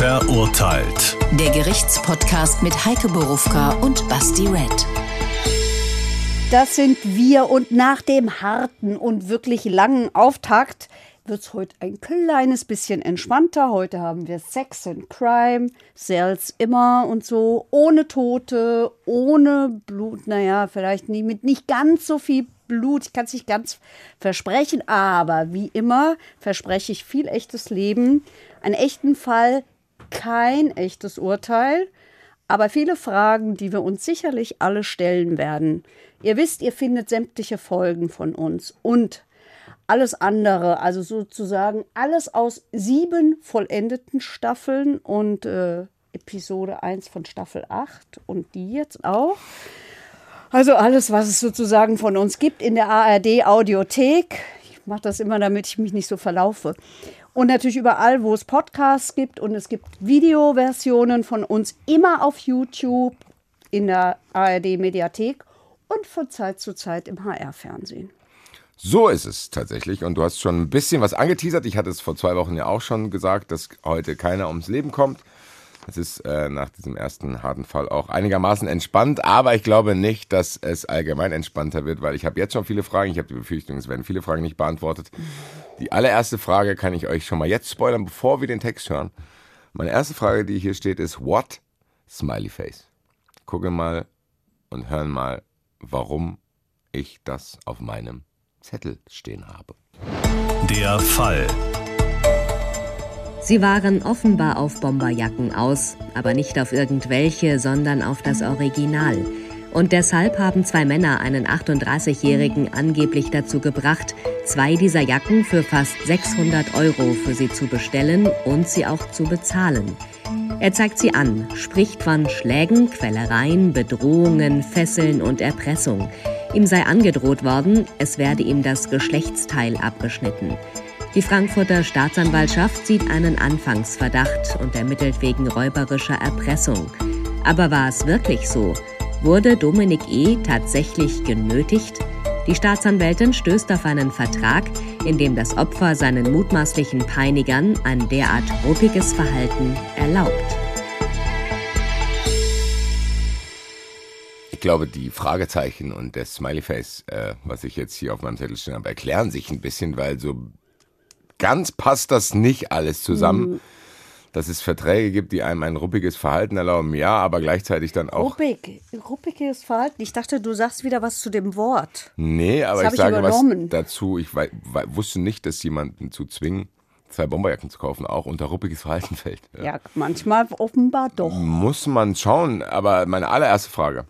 Verurteilt. Der Gerichtspodcast mit Heike Borufka und Basti Red. Das sind wir und nach dem harten und wirklich langen Auftakt wird es heute ein kleines bisschen entspannter. Heute haben wir Sex and Crime, Cells immer und so, ohne Tote, ohne Blut, naja, vielleicht nie, mit nicht ganz so viel Blut, ich kann es nicht ganz versprechen, aber wie immer verspreche ich viel echtes Leben, einen echten Fall, kein echtes Urteil, aber viele Fragen, die wir uns sicherlich alle stellen werden. Ihr wisst, ihr findet sämtliche Folgen von uns und alles andere, also sozusagen alles aus sieben vollendeten Staffeln und äh, Episode 1 von Staffel 8 und die jetzt auch. Also alles, was es sozusagen von uns gibt in der ARD Audiothek. Ich mache das immer, damit ich mich nicht so verlaufe. Und natürlich überall, wo es Podcasts gibt und es gibt Videoversionen von uns immer auf YouTube, in der ARD Mediathek und von Zeit zu Zeit im HR-Fernsehen. So ist es tatsächlich. Und du hast schon ein bisschen was angeteasert. Ich hatte es vor zwei Wochen ja auch schon gesagt, dass heute keiner ums Leben kommt. Es ist äh, nach diesem ersten harten Fall auch einigermaßen entspannt, aber ich glaube nicht, dass es allgemein entspannter wird, weil ich habe jetzt schon viele Fragen. Ich habe die Befürchtung, es werden viele Fragen nicht beantwortet. Die allererste Frage kann ich euch schon mal jetzt spoilern, bevor wir den Text hören. Meine erste Frage, die hier steht, ist What? Smiley Face. Gucke mal und hören mal, warum ich das auf meinem Zettel stehen habe. Der Fall. Sie waren offenbar auf Bomberjacken aus, aber nicht auf irgendwelche, sondern auf das Original. Und deshalb haben zwei Männer einen 38-Jährigen angeblich dazu gebracht, zwei dieser Jacken für fast 600 Euro für sie zu bestellen und sie auch zu bezahlen. Er zeigt sie an, spricht von Schlägen, Quälereien, Bedrohungen, Fesseln und Erpressung. Ihm sei angedroht worden, es werde ihm das Geschlechtsteil abgeschnitten. Die Frankfurter Staatsanwaltschaft sieht einen Anfangsverdacht und ermittelt wegen räuberischer Erpressung. Aber war es wirklich so? Wurde Dominik E. tatsächlich genötigt? Die Staatsanwältin stößt auf einen Vertrag, in dem das Opfer seinen mutmaßlichen Peinigern ein derart ruppiges Verhalten erlaubt. Ich glaube, die Fragezeichen und das Smiley-Face, äh, was ich jetzt hier auf meinem Zettel stehen habe, erklären sich ein bisschen, weil so ganz passt das nicht alles zusammen. Mhm. Dass es Verträge gibt, die einem ein ruppiges Verhalten erlauben, ja, aber gleichzeitig dann auch. Ruppig, ruppiges Verhalten. Ich dachte, du sagst wieder was zu dem Wort. Nee, aber ich sage übernommen. was dazu. Ich wusste nicht, dass jemanden zu zwingen, zwei Bomberjacken zu kaufen, auch unter ruppiges Verhalten fällt. Ja. ja, manchmal offenbar doch. Muss man schauen, aber meine allererste Frage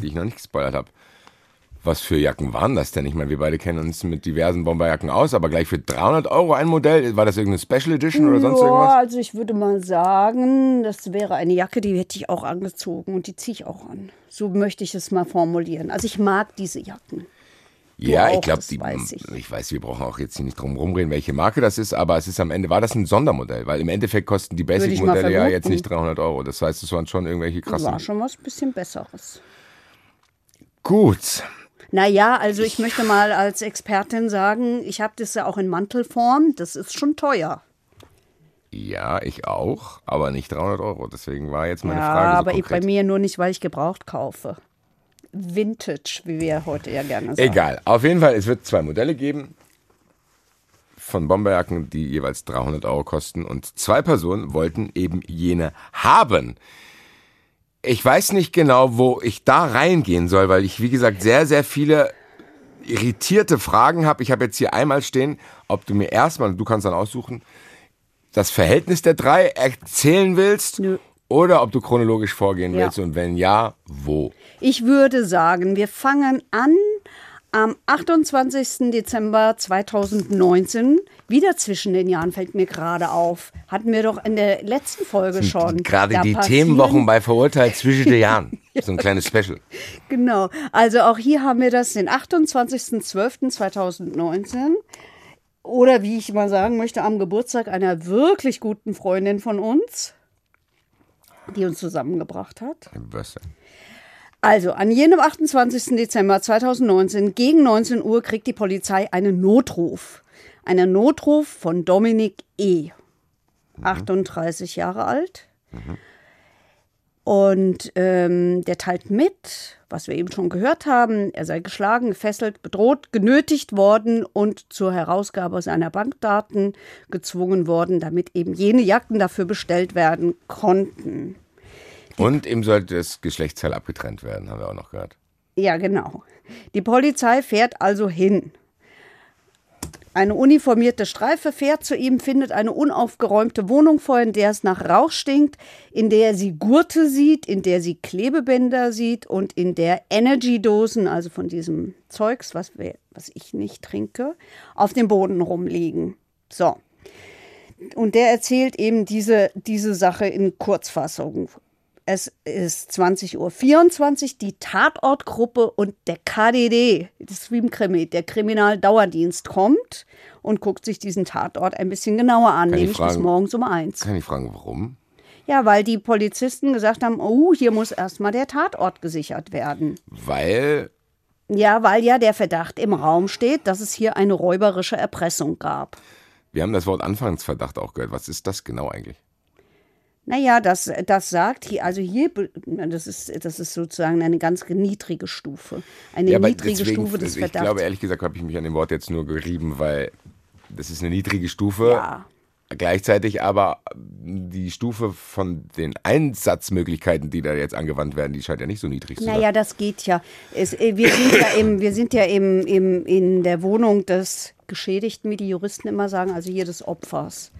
die ich noch nicht gespoilert habe. Was für Jacken waren das denn? Ich meine, wir beide kennen uns mit diversen Bomberjacken aus, aber gleich für 300 Euro ein Modell. War das irgendeine Special Edition oder sonst irgendwas? Ja, also ich würde mal sagen, das wäre eine Jacke, die hätte ich auch angezogen und die ziehe ich auch an. So möchte ich es mal formulieren. Also ich mag diese Jacken. Du ja, auch, ich glaube, ich. ich. weiß, wir brauchen auch jetzt hier nicht drum rumreden, welche Marke das ist, aber es ist am Ende, war das ein Sondermodell, weil im Endeffekt kosten die Basic-Modelle ja jetzt nicht 300 Euro. Das heißt, es waren schon irgendwelche krassen. War schon was bisschen Besseres. Gut. Naja, also ich möchte mal als Expertin sagen, ich habe das ja auch in Mantelform, das ist schon teuer. Ja, ich auch, aber nicht 300 Euro. Deswegen war jetzt meine ja, Frage. So aber konkret. bei mir nur nicht, weil ich gebraucht kaufe. Vintage, wie wir heute ja gerne sagen. Egal, auf jeden Fall, es wird zwei Modelle geben von Bomberjacken, die jeweils 300 Euro kosten. Und zwei Personen wollten eben jene haben ich weiß nicht genau, wo ich da reingehen soll, weil ich, wie gesagt, sehr, sehr viele irritierte Fragen habe. Ich habe jetzt hier einmal stehen, ob du mir erstmal, du kannst dann aussuchen, das Verhältnis der drei erzählen willst Nö. oder ob du chronologisch vorgehen ja. willst und wenn ja, wo. Ich würde sagen, wir fangen an am 28. Dezember 2019, wieder zwischen den Jahren, fällt mir gerade auf. Hatten wir doch in der letzten Folge schon. Gerade die Themenwochen bei Verurteilt zwischen den Jahren. So ein kleines Special. Genau. Also auch hier haben wir das den 28.12.2019. Oder wie ich mal sagen möchte, am Geburtstag einer wirklich guten Freundin von uns, die uns zusammengebracht hat. Was denn? Also, an jenem 28. Dezember 2019 gegen 19 Uhr kriegt die Polizei einen Notruf. Einen Notruf von Dominik E. 38 Jahre alt. Und ähm, der teilt mit, was wir eben schon gehört haben, er sei geschlagen, gefesselt, bedroht, genötigt worden und zur Herausgabe seiner Bankdaten gezwungen worden, damit eben jene Jagden dafür bestellt werden konnten. Und ihm sollte das Geschlechtsteil abgetrennt werden, haben wir auch noch gehört. Ja, genau. Die Polizei fährt also hin. Eine uniformierte Streife fährt zu ihm, findet eine unaufgeräumte Wohnung vor, in der es nach Rauch stinkt, in der sie Gurte sieht, in der sie Klebebänder sieht und in der Energy-Dosen, also von diesem Zeugs, was, wir, was ich nicht trinke, auf dem Boden rumliegen. So. Und der erzählt eben diese, diese Sache in Kurzfassung. Es ist 20.24 Uhr. Die Tatortgruppe und der KDD, das Streamkrimi, der Kriminaldauerdienst, kommt und guckt sich diesen Tatort ein bisschen genauer an, Kann ich nämlich bis fragen- morgens um eins. Kann ich fragen, warum? Ja, weil die Polizisten gesagt haben, oh, hier muss erstmal der Tatort gesichert werden. Weil Ja, weil ja der Verdacht im Raum steht, dass es hier eine räuberische Erpressung gab. wir haben das Wort Anfangsverdacht auch gehört. Was ist das genau eigentlich? Naja, das, das sagt hier, also hier, das ist, das ist sozusagen eine ganz niedrige Stufe. Eine aber niedrige deswegen- Stufe des Ich Verdachts. glaube, ehrlich gesagt, habe ich mich an dem Wort jetzt nur gerieben, weil das ist eine niedrige Stufe. Ja. Gleichzeitig aber die Stufe von den Einsatzmöglichkeiten, die da jetzt angewandt werden, die scheint ja nicht so niedrig zu sein. Naja, das geht ja. Es, äh, wir sind ja, im, wir sind ja im, im, in der Wohnung des Geschädigten, wie die Juristen immer sagen, also hier des Opfers.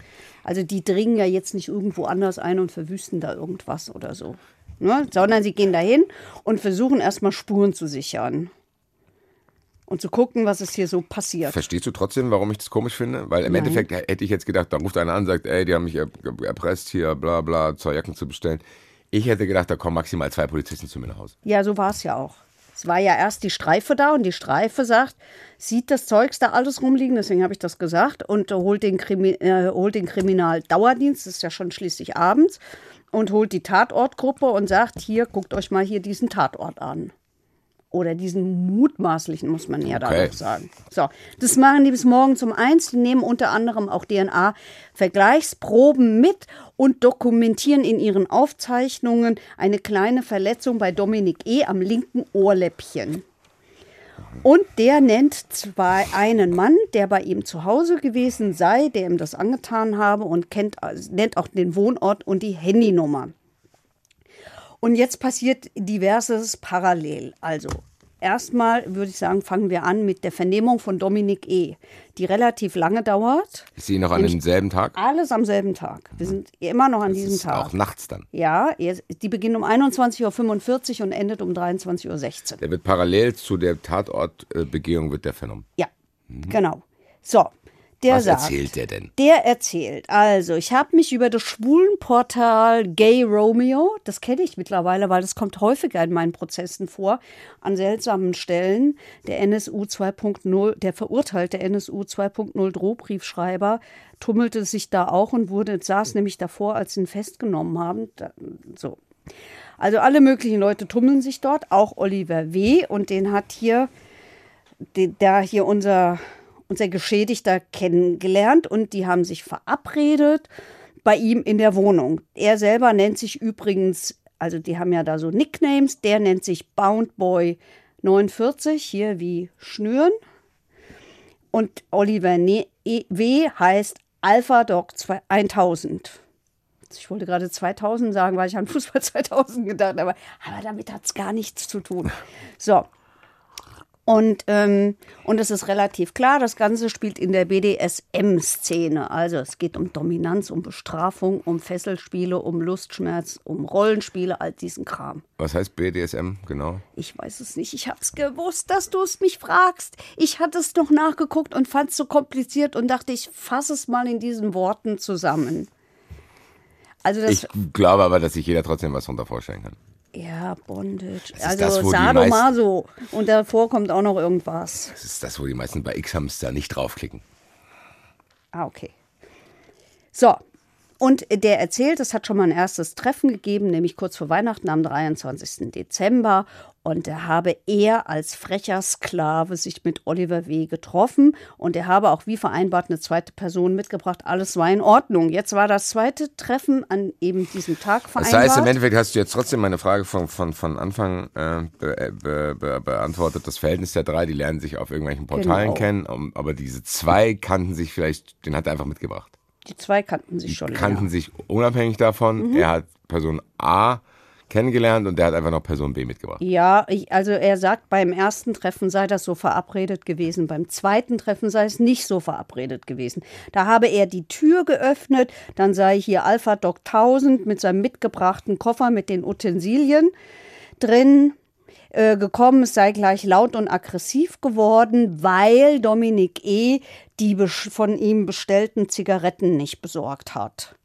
Also die dringen ja jetzt nicht irgendwo anders ein und verwüsten da irgendwas oder so. Ne? Sondern sie gehen dahin und versuchen erstmal Spuren zu sichern. Und zu gucken, was ist hier so passiert. Verstehst du trotzdem, warum ich das komisch finde? Weil im Nein. Endeffekt hätte ich jetzt gedacht, da ruft einer an, sagt, ey, die haben mich er- erpresst, hier, bla bla, zwei Jacken zu bestellen. Ich hätte gedacht, da kommen maximal zwei Polizisten zu mir nach Hause. Ja, so war es ja auch. Es war ja erst die Streife da und die Streife sagt, sieht das Zeugs da alles rumliegen, deswegen habe ich das gesagt, und holt den, Krimi äh, holt den Kriminaldauerdienst, das ist ja schon schließlich abends, und holt die Tatortgruppe und sagt, hier, guckt euch mal hier diesen Tatort an. Oder diesen mutmaßlichen, muss man ja da Okay. noch sagen. So, das machen die bis morgens um eins. Die nehmen unter anderem auch DNA-Vergleichsproben mit und dokumentieren in ihren Aufzeichnungen eine kleine Verletzung bei Dominik E. am linken Ohrläppchen. Und der nennt zwei einen Mann, der bei ihm zu Hause gewesen sei, der ihm das angetan habe und kennt, nennt auch den Wohnort und die Handynummer. Und jetzt passiert diverses parallel. Also, erstmal würde ich sagen, fangen wir an mit der Vernehmung von Dominik E., die relativ lange dauert. Ist sie noch an demselben Tag? Alles am selben Tag. Wir sind immer noch an diesem ist Tag. auch nachts dann. Ja, die beginnt um 21.45 Uhr und endet um 23.16 Uhr. Der wird parallel zu der Tatortbegehung wird der vernommen. Ja, genau. So, der Was sagt. erzählt der denn? Der erzählt, also ich habe mich über das Schwulenportal Gay Romeo, das kenne ich mittlerweile, weil das kommt häufiger in meinen Prozessen vor, an seltsamen Stellen. Der NSU 2.0, der verurteilte NSU 2.0 Drohbriefschreiber tummelte sich da auch und wurde, saß nämlich davor, als sie ihn festgenommen haben. Da, so. Also alle möglichen Leute tummeln sich dort, auch Oliver W. Und den hat hier da hier unser, unser Geschädigter kennengelernt und die haben sich verabredet bei ihm in der Wohnung. Er selber nennt sich übrigens, also die haben ja da so Nicknames, der nennt sich Bound Boy 49, hier wie Schnüren. Und Oliver Ne- E- W. heißt Alpha Dog 2 1000. Ich wollte gerade 2000 sagen, weil ich an Fußball 2000 gedacht habe. Aber damit hat es gar nichts zu tun. So. Und, ähm, und es ist relativ klar, das Ganze spielt in der BDSM-Szene. Also es geht um Dominanz, um Bestrafung, um Fesselspiele, um Lustschmerz, um Rollenspiele, all diesen Kram. Was heißt BDSM genau? Ich weiß es nicht. Ich habe es gewusst, dass du es mich fragst. Ich hatte es noch nachgeguckt und fand es so kompliziert und dachte, ich fasse es mal in diesen Worten zusammen. Also das, Ich glaube aber, dass sich jeder trotzdem was darunter vorstellen kann. Ja, Bondage. Also das, Sadomaso. Und davor kommt auch noch irgendwas. Das ist das, wo die meisten bei X-Hamster nicht draufklicken. Ah, okay. So. Und der erzählt, es hat schon mal ein erstes Treffen gegeben, nämlich kurz vor Weihnachten am 23. Dezember. Und da habe er als frecher Sklave sich mit Oliver W. getroffen. Und er habe auch wie vereinbart eine zweite Person mitgebracht. Alles war in Ordnung. Jetzt war das zweite Treffen an eben diesem Tag vereinbart. Das heißt, im Endeffekt hast du jetzt trotzdem meine Frage von, von, von Anfang äh, be, be, be, beantwortet. Das Verhältnis der drei, die lernen sich auf irgendwelchen Portalen Genau. kennen. um- Aber diese zwei kannten sich vielleicht, den hat er einfach mitgebracht. Die zwei kannten sich schon. kannten länger. sich unabhängig davon. Mhm. Er hat Person A kennengelernt und der hat einfach noch Person B mitgebracht. Ja, ich, also er sagt, beim ersten Treffen sei das so verabredet gewesen, beim zweiten Treffen sei es nicht so verabredet gewesen. Da habe er die Tür geöffnet, dann sei hier Alpha Doc 1000 mit seinem mitgebrachten Koffer mit den Utensilien drin äh, gekommen, es sei gleich laut und aggressiv geworden, weil Dominik E. die von ihm bestellten Zigaretten nicht besorgt hat.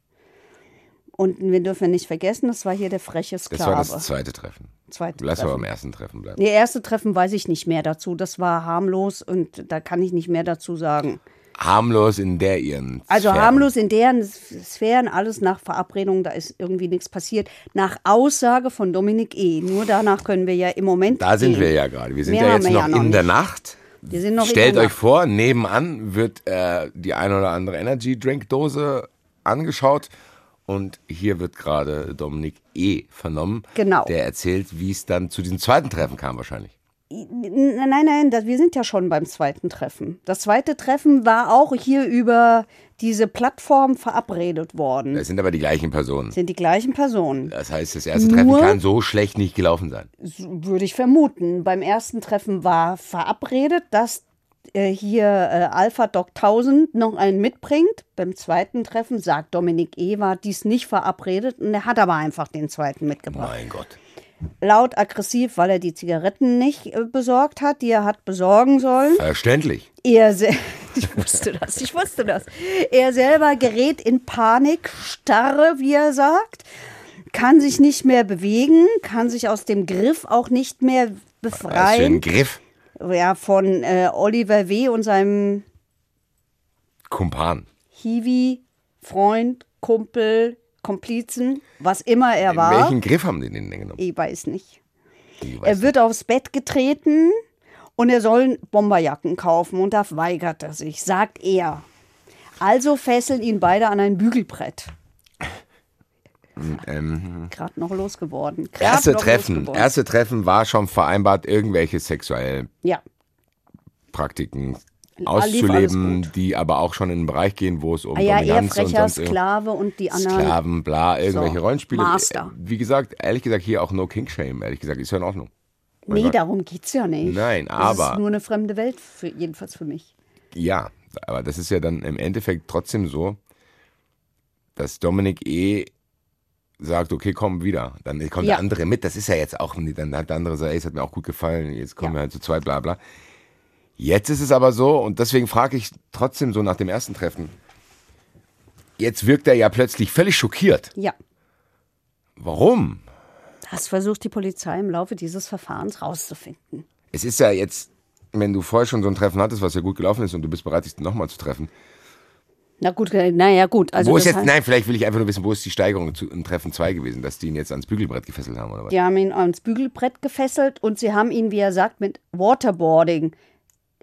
Und wir dürfen nicht vergessen, das war hier der freche Das Sklave. war das zweite Treffen. Zweite Lass aber Treffen. beim ersten Treffen bleiben. Nee, erste Treffen weiß ich nicht mehr dazu. Das war harmlos und da kann ich nicht mehr dazu sagen. Harmlos in der ihren. Also Sphären. harmlos in deren Sphären, alles nach Verabredung, da ist irgendwie nichts passiert. Nach Aussage von Dominik E. Nur danach können wir ja im Moment. Da sind gehen. wir ja gerade. Wir sind Mehr ja jetzt noch ja noch in der nicht. Nacht. Wir sind noch in Stellt der euch Nacht. vor, nebenan wird äh, die eine oder andere Energy Drink Dose angeschaut und hier wird gerade Dominik E. vernommen. Genau. Der erzählt, wie es dann zu diesem zweiten Treffen kam wahrscheinlich. Nein, nein, nein, das, wir sind ja schon beim zweiten Treffen. Das zweite Treffen war auch hier über diese Plattform verabredet worden. Das sind aber die gleichen Personen. sind die gleichen Personen. Das heißt, das erste Nur- Treffen kann so schlecht nicht gelaufen sein. Würde ich vermuten. Beim ersten Treffen war verabredet, dass hier äh, Alpha Doc 1000 noch einen mitbringt. Beim zweiten Treffen sagt Dominik E. war dies nicht verabredet und er hat aber einfach den zweiten mitgebracht. Mein Gott. Laut aggressiv, weil er die Zigaretten nicht äh, besorgt hat, die er hat besorgen sollen. Verständlich. Er ich wusste das, ich wusste das. Er selber gerät in Panik, starre, wie er sagt, kann sich nicht mehr bewegen, kann sich aus dem Griff auch nicht mehr Was für ein befreien. Griff. Ja, von äh, Oliver W. und seinem Kumpan. Hiwi, Freund, Kumpel, Komplizen, was immer er war. Welchen Griff haben die denn genommen? Ich weiß nicht. Ich weiß Er wird aufs Bett getreten und er soll Bomberjacken kaufen und da weigert er sich, sagt er. Also fesseln ihn beide an ein Bügelbrett. Ähm, Gerade noch losgeworden. Grad erste noch Treffen, losgeworden. erste Treffen war schon vereinbart, irgendwelche sexuellen Ja, Praktiken auszuleben, die aber auch schon in einen Bereich gehen, wo es um ah, ja, Dominanz und sonst Sklave und die anderen. Sklaven, bla, irgendwelche So, Rollenspiele. Master. Wie gesagt, ehrlich gesagt, hier auch no King Shame, ehrlich gesagt, ist ja in Ordnung. Mein Nee, Gott. darum geht's ja nicht. Nein, Das aber- ist nur eine fremde Welt, für, jedenfalls für mich. Ja, aber das ist ja dann im Endeffekt trotzdem so, dass Dominik E. sagt, okay, komm wieder. Dann kommt Ja. der andere mit. Das ist ja jetzt auch, dann hat der andere gesagt, ey, es hat mir auch gut gefallen, jetzt kommen Ja. wir halt zu zweit, bla bla. Jetzt ist es aber so, und deswegen frage ich trotzdem so nach dem ersten Treffen, jetzt wirkt er ja plötzlich völlig schockiert. Ja, Warum? das versucht die Polizei im Laufe dieses Verfahrens rauszufinden. Es ist ja jetzt, wenn du vorher schon so ein Treffen hattest, was ja gut gelaufen ist und du bist bereit, dich nochmal zu treffen. Na gut, äh, naja, gut. Also wo ist jetzt, heißt- nein, vielleicht will ich einfach nur wissen, wo ist die Steigerung zu, im Treffen 2 gewesen, dass die ihn jetzt ans Bügelbrett gefesselt haben oder was? Die haben ihn ans Bügelbrett gefesselt und sie haben ihn, wie er sagt, mit Waterboarding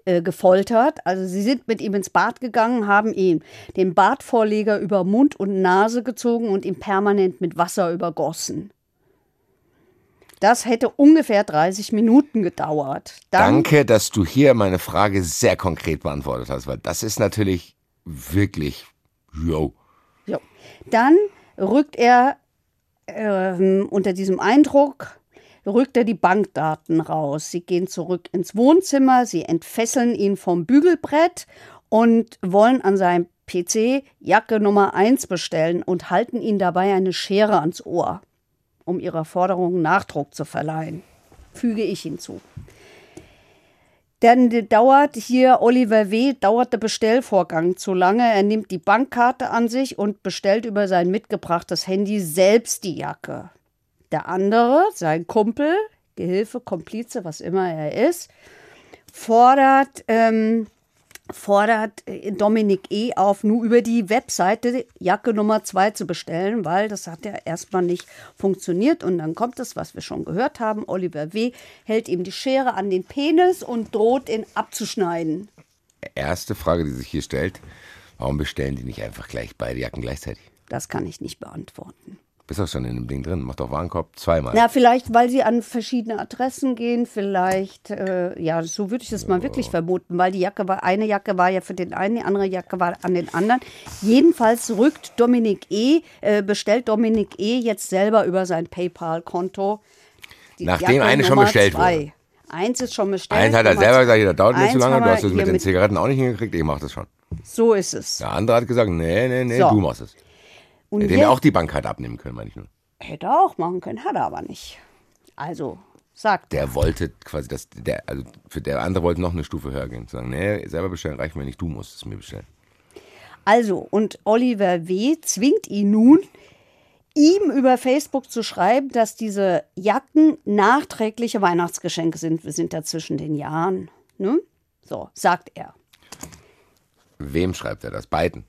äh, gefoltert. Also sie sind mit ihm ins Bad gegangen, haben ihm den Badvorleger über Mund und Nase gezogen und ihn permanent mit Wasser übergossen. Das hätte ungefähr 30 Minuten gedauert. Dann, Danke, dass du hier meine Frage sehr konkret beantwortet hast, weil das ist natürlich wirklich, yo. Jo. Dann rückt er ähm, unter diesem Eindruck, rückt er die Bankdaten raus. Sie gehen zurück ins Wohnzimmer, sie entfesseln ihn vom Bügelbrett und wollen an seinem PC Jacke Nummer 1 bestellen und halten ihn dabei eine Schere ans Ohr, um ihrer Forderung Nachdruck zu verleihen. Füge ich hinzu. Dann dauert hier Oliver W. dauert der Bestellvorgang zu lange. Er nimmt die Bankkarte an sich und bestellt über sein mitgebrachtes Handy selbst die Jacke. Der andere, sein Kumpel, Gehilfe, Komplize, was immer er ist, fordert ähm, fordert äh, Dominik E. auf, nur über die Webseite Jacke Nummer 2 zu bestellen, weil das hat ja erstmal nicht funktioniert. Und dann kommt es, was wir schon gehört haben. Oliver W. hält ihm die Schere an den Penis und droht, ihn abzuschneiden. Erste Frage, die sich hier stellt, warum bestellen die nicht einfach gleich beide Jacken gleichzeitig? Das kann ich nicht beantworten. Bist doch schon in dem Ding drin, mach doch Warenkorb zweimal. Na, vielleicht, weil sie an verschiedene Adressen gehen, vielleicht, äh, ja, so würde ich das mal wirklich vermuten, weil die Jacke war, eine Jacke war ja für den einen, die andere Jacke war an den anderen. Jedenfalls rückt Dominik E., äh, bestellt Dominik E. jetzt selber über sein PayPal-Konto. Nachdem Jacke eine schon Nummer bestellt zwei. wurde. Eins ist schon bestellt. Eins hat er Nummer selber gesagt, das dauert mir zu lange, du hast es mit den Zigaretten auch nicht hingekriegt, ich mach das schon. So ist es. Der andere hat gesagt, nee, nee, nee, So. du machst es. Und Hätte mir auch die Bankkarte abnehmen können, meine ich nur. Hätte er auch machen können, hat er aber nicht. Also, sagt Der wollte quasi, das, der, also für der andere wollte noch eine Stufe höher gehen. Zu sagen, nee, selber bestellen reicht mir nicht, du musst es mir bestellen. Also, und Oliver W. zwingt ihn nun, ihm über Facebook zu schreiben, dass diese Jacken nachträgliche Weihnachtsgeschenke sind. Wir sind da zwischen den Jahren. Ne? So, sagt er. Wem schreibt er das? Beiden.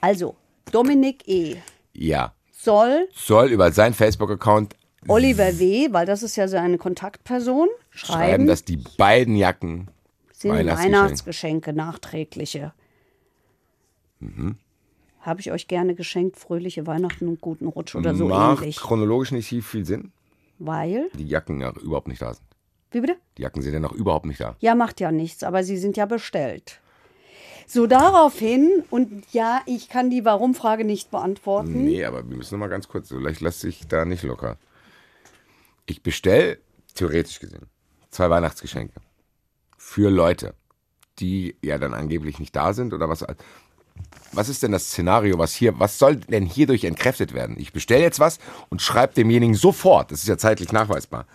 Also, Dominik E. Ja. soll Soll über seinen Facebook-Account Oliver W., weil das ist ja seine Kontaktperson, schreiben, schreiben, dass die beiden Jacken sind Weihnachtsgeschenke. Weihnachtsgeschenke, nachträgliche. Mhm. Habe ich euch gerne geschenkt, fröhliche Weihnachten und guten Rutsch oder so macht ähnlich. chronologisch nicht viel, viel Sinn. Weil, Die Jacken ja überhaupt nicht da sind. wie bitte? Die Jacken sind ja noch überhaupt nicht da. Ja, macht ja nichts, aber sie sind ja bestellt. So daraufhin, und ja, ich kann die Warum-Frage nicht beantworten. Nee, aber wir müssen noch mal ganz kurz, vielleicht lass sich da nicht locker. Ich bestell, theoretisch gesehen, zwei Weihnachtsgeschenke. Für Leute, die ja dann angeblich nicht da sind oder was. Was ist denn das Szenario, was hier, was soll denn hierdurch entkräftet werden? Ich bestelle jetzt was und schreibe demjenigen sofort, das ist ja zeitlich nachweisbar,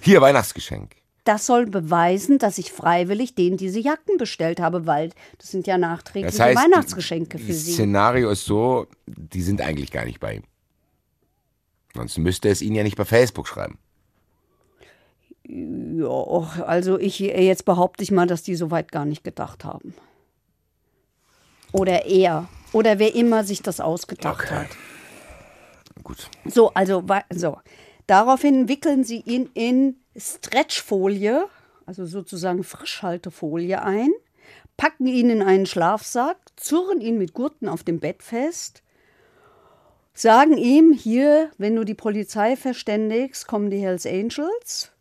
hier Weihnachtsgeschenk. Das soll beweisen, dass ich freiwillig denen diese Jacken bestellt habe, weil das sind ja nachträgliche Das heißt, Weihnachtsgeschenke für das sie. Szenario ist so, die sind eigentlich gar nicht bei ihm. Sonst müsste es ihn ja nicht bei Facebook schreiben. Ja, also ich jetzt behaupte ich mal, dass die so weit gar nicht gedacht haben. Oder er. Oder wer immer sich das ausgedacht Okay. hat. Gut. So, also so. Daraufhin wickeln sie ihn in Stretchfolie, also sozusagen Frischhaltefolie ein, packen ihn in einen Schlafsack, zurren ihn mit Gurten auf dem Bett fest, sagen ihm hier, wenn du die Polizei verständigst, kommen die Hells Angels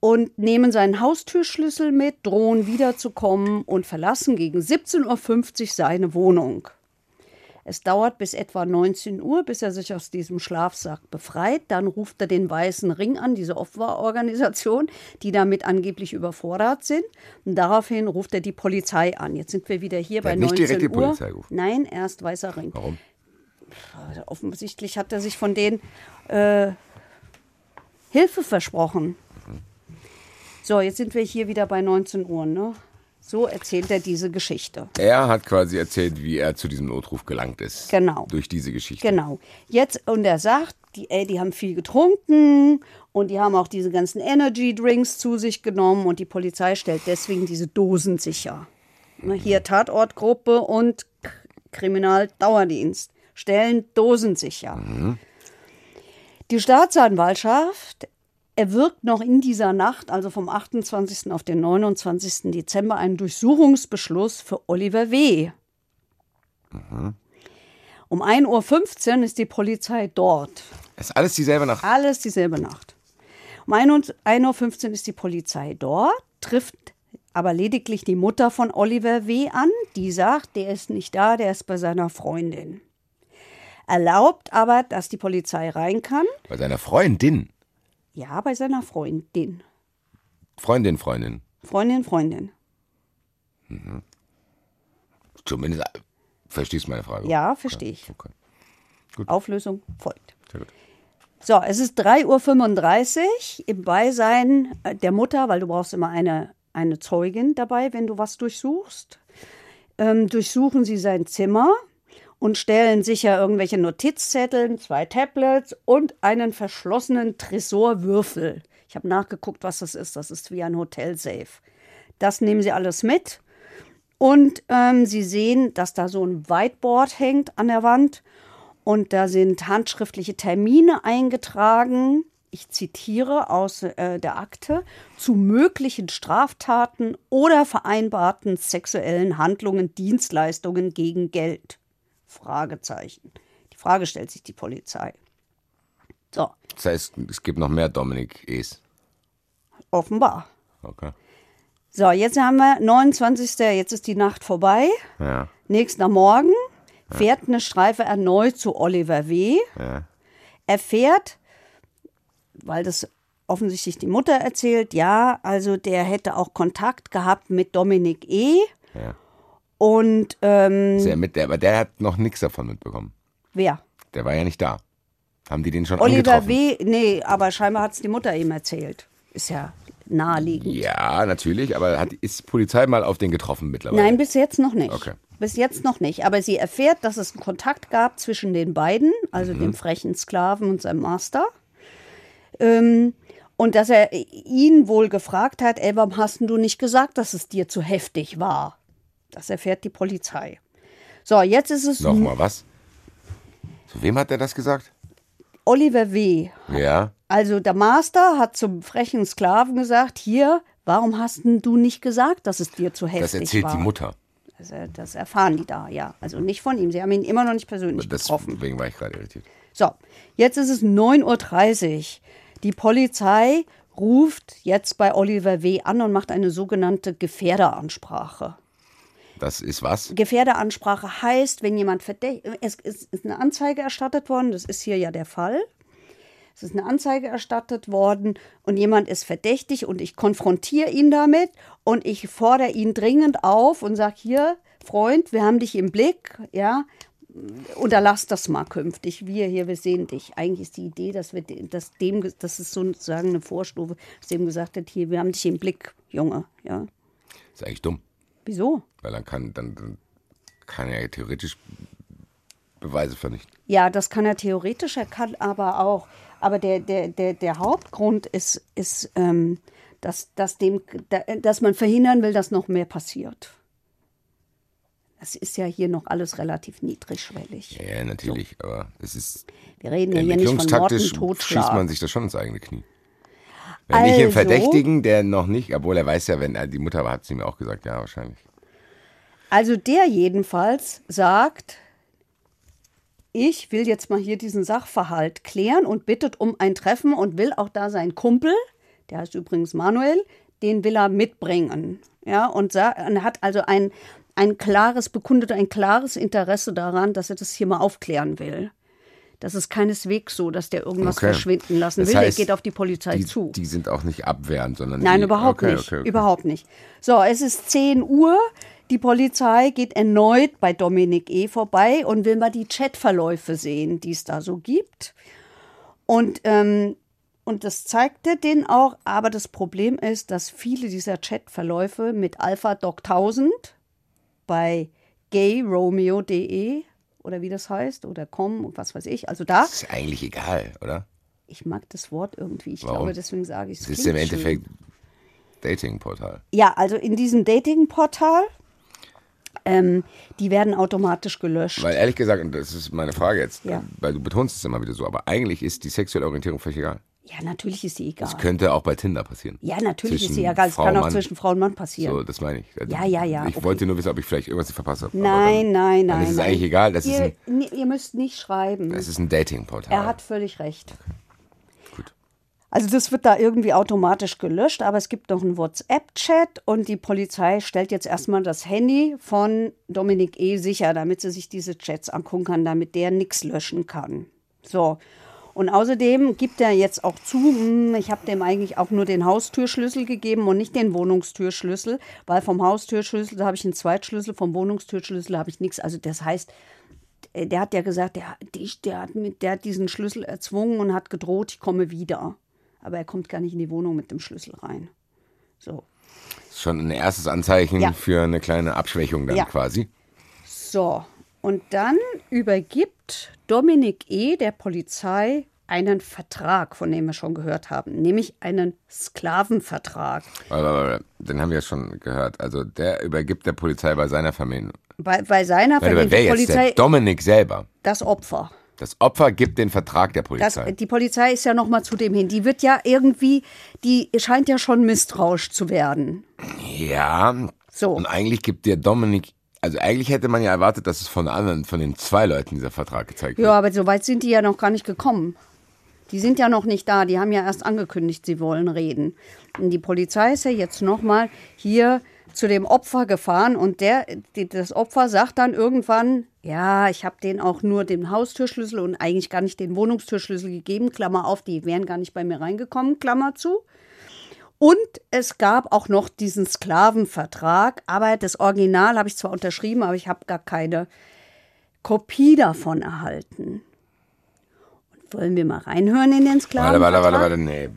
und nehmen seinen Haustürschlüssel mit, drohen wiederzukommen und verlassen gegen 17.50 Uhr seine Wohnung. Es dauert bis etwa 19 Uhr, bis er sich aus diesem Schlafsack befreit. Dann ruft er den Weißen Ring an, diese Opferorganisation, die damit angeblich überfordert sind. Und daraufhin ruft er die Polizei an. Jetzt sind wir wieder hier bei hat nicht 19 direkt die Uhr. Polizei gerufen. Nein, erst Weißer Ring. Warum? Also offensichtlich hat er sich von denen äh, Hilfe versprochen. So, jetzt sind wir hier wieder bei 19 Uhr. Ne? So erzählt er diese Geschichte. Er hat quasi erzählt, wie er zu diesem Notruf gelangt ist. Genau. Durch diese Geschichte. Genau. Jetzt, und er sagt, die, ey, die haben viel getrunken und die haben auch diese ganzen Energy Drinks zu sich genommen und die Polizei stellt deswegen diese Dosen sicher. Ne, Hier Tatortgruppe und Kriminaldauerdienst stellen Dosen sicher. Die Staatsanwaltschaft erwirkt noch in dieser Nacht, also vom 28. auf den 29. Dezember, einen Durchsuchungsbeschluss für Oliver W. Um 1.15 Uhr ist die Polizei dort. Ist alles dieselbe Nacht. Alles dieselbe Nacht. Um 1.15 Uhr ist die Polizei dort, trifft aber lediglich die Mutter von Oliver W. an, die sagt, der ist nicht da, der ist bei seiner Freundin. Erlaubt aber, dass die Polizei rein kann. Bei seiner Freundin. Ja, bei seiner Freundin. Freundin, Freundin. Freundin, Freundin. Zumindest äh, verstehst du meine Frage. Ja, verstehe ich. Okay. Auflösung folgt. Sehr gut. So, es ist 3.35 Uhr im Beisein äh, der Mutter, weil du brauchst immer eine, eine Zeugin dabei, wenn du was durchsuchst. Ähm, durchsuchen sie sein Zimmer und stellen sicher irgendwelche Notizzettel, zwei Tablets und einen verschlossenen Tresorwürfel. Ich habe nachgeguckt, was das ist. Das ist wie ein Hotelsafe. Das nehmen sie alles mit Und ähm, Sie sehen, dass da so ein Whiteboard hängt an der Wand und da sind handschriftliche Termine eingetragen. Ich zitiere aus äh, der Akte zu möglichen Straftaten oder vereinbarten sexuellen Handlungen, Dienstleistungen gegen Geld. Fragezeichen. Die Frage stellt sich die Polizei. So, Das heißt, es gibt noch mehr Dominik Es. offenbar. Okay. So, jetzt haben wir 29. Jetzt ist die Nacht vorbei. Ja. Nächster Morgen fährt eine Streife erneut zu Oliver W. Ja. Er fährt, weil das offensichtlich die Mutter erzählt, ja, also der hätte auch Kontakt gehabt mit Dominik E. Ja. Und ähm, er mit der, aber der hat noch nichts davon mitbekommen. wer? Der war ja nicht da. Haben die den schon Oliver angetroffen? W. Nee, aber scheinbar hat es die Mutter ihm erzählt. Ist ja naheliegend. Ja, natürlich, aber hat, ist Polizei mal auf den getroffen mittlerweile? Nein, bis jetzt noch nicht. Okay. Bis jetzt noch nicht. Aber sie erfährt, dass es einen Kontakt gab zwischen den beiden, also Mhm. dem frechen Sklaven und seinem Master. Ähm, und dass er ihn wohl gefragt hat, ey, warum hast denn du nicht gesagt, dass es dir zu heftig war? Das erfährt die Polizei. So, jetzt ist es Nochmal, was? Zu wem hat er das gesagt? Oliver W. Ja. Also der Master hat zum frechen Sklaven gesagt, hier, warum hast du nicht gesagt, dass es dir zu heftig Das erzählt war? die Mutter. Also, das erfahren die da, ja. Also nicht von ihm. Sie haben ihn immer noch nicht persönlich getroffen. Deswegen war ich gerade irritiert. So, jetzt ist es 9.30 Uhr. Die Polizei ruft jetzt bei Oliver W. an und macht eine sogenannte Gefährderansprache. Das ist was? Gefährderansprache heißt, wenn jemand verdächtig, es ist ist eine Anzeige erstattet worden, das ist hier ja der Fall. Es ist eine Anzeige erstattet worden und jemand ist verdächtig und ich konfrontiere ihn damit und ich fordere ihn dringend auf und sage hier, Freund, wir haben dich im Blick, ja, unterlass das mal künftig. Wir hier, wir sehen dich. Eigentlich ist die Idee, dass wir dass dem, das ist sozusagen eine Vorstufe, dass dem gesagt hat, hier, wir haben dich im Blick, Junge, ja. ist eigentlich dumm. Wieso? Weil dann kann, dann, dann kann er ja theoretisch Beweise vernichten. Ja, das kann er theoretisch, er kann aber auch. Aber der, der, der, der Hauptgrund ist, ist ähm, dass, dass, dem, da- dass man verhindern will, dass noch mehr passiert. Das ist ja hier noch alles relativ niedrigschwellig. Ja, ja natürlich, aber es ist Wir reden ja hier nicht von Mord ermittlungstaktisch und schießt man Totschlag. sich das schon ins eigene Knie. Wenn nicht den Also- Verdächtigen, der noch nicht, obwohl er weiß ja, wenn er, die Mutter war, hat sie mir auch gesagt, ja, wahrscheinlich. Also der jedenfalls sagt, ich will jetzt mal hier diesen Sachverhalt klären und bittet um ein Treffen und will auch da seinen Kumpel, der heißt übrigens Manuel, den will er mitbringen. Ja, und, und hat also ein, ein klares, bekundet ein klares Interesse daran, dass er das hier mal aufklären will. Das ist keineswegs so, dass der irgendwas Okay. verschwinden lassen Das will. heißt, der geht auf die Polizei Die, zu. die sind auch nicht abwehrend, sondern Nein, die, überhaupt okay, nicht. Okay. Überhaupt nicht. So, es ist 10 Uhr. Die Polizei geht erneut bei Dominik E. vorbei und will mal die Chatverläufe sehen, die es da so gibt. Und, ähm, und das zeigte den auch. Aber das Problem ist, dass viele dieser Chatverläufe mit Alpha Doc 1000 bei gayromeo.de oder wie das heißt oder com und was weiß ich. Also da, Das ist eigentlich egal, oder? ich mag das Wort irgendwie. Ich Warum? glaube, deswegen sage ich es. Es ist im. Endeffekt Dating-Portal. Ja, also in diesem Dating-Portal, ähm, die werden automatisch gelöscht. Weil ehrlich gesagt, und das ist meine Frage jetzt, Ja. weil du betonst es immer wieder so, aber eigentlich ist die sexuelle Orientierung völlig egal. Ja, natürlich ist sie egal. Das könnte auch bei Tinder passieren. Ja, natürlich ist Zwischen sie egal. Es kann auch Mann. zwischen Frau und Mann passieren. So, das meine ich. Ja, ja, ja, Ich okay. wollte nur wissen, ob ich vielleicht irgendwas verpasst habe. Nein, dann, nein, dann nein. ist es nein. eigentlich egal. Das ist ihr, ein, nee, ihr müsst nicht schreiben. das ist ein Dating-Portal. Er hat völlig recht. Gut. Also das wird da irgendwie automatisch gelöscht, aber es gibt noch einen WhatsApp-Chat und die Polizei stellt jetzt erstmal das Handy von Dominik E. sicher, damit sie sich diese Chats angucken kann, damit der nichts löschen kann. So. Und außerdem gibt er jetzt auch zu, hm, ich habe dem eigentlich auch nur den Haustürschlüssel gegeben und nicht den Wohnungstürschlüssel, weil vom Haustürschlüssel habe ich einen Zweitschlüssel, vom Wohnungstürschlüssel habe ich nichts. Also das heißt, äh, der hat ja gesagt, der, der, der, hat mit, der hat diesen Schlüssel erzwungen und hat gedroht, ich komme wieder. Aber er kommt gar nicht in die Wohnung mit dem Schlüssel rein. So. Das ist schon ein erstes Anzeichen Ja. für eine kleine Abschwächung dann Ja. quasi. So. Und dann übergibt Dominik E. der Polizei einen Vertrag, von dem wir schon gehört haben, nämlich einen Sklavenvertrag. Den haben wir ja schon gehört. Also der übergibt der Polizei bei seiner Familie. Bei, bei seiner Familie, wer jetzt? Polizei, Der Dominik selber. das Opfer. Das Opfer gibt den Vertrag der Das, Polizei. die Polizei ist ja noch mal zu dem hin. Die wird ja irgendwie, die scheint ja schon misstrauisch zu werden. ja. So. Und eigentlich gibt der Dominik, also eigentlich hätte man ja erwartet, dass es von anderen, von den zwei Leuten dieser Vertrag gezeigt wird. Ja, aber so weit sind die ja noch gar nicht gekommen. Die sind ja noch nicht da. Die haben ja erst angekündigt, sie wollen reden. Und die Polizei ist ja jetzt noch mal hier zu dem Opfer gefahren und der, die, das Opfer sagt dann irgendwann, ja, ich habe denen auch nur den Haustürschlüssel und eigentlich gar nicht den Wohnungstürschlüssel gegeben, Klammer auf, die wären gar nicht bei mir reingekommen, Klammer zu. Und es gab auch noch diesen Sklavenvertrag, aber das Original habe ich zwar unterschrieben, aber ich habe gar keine Kopie davon erhalten. Und wollen wir mal reinhören in den Warte, Sklavenvertrag? warte, warte, warte, nee.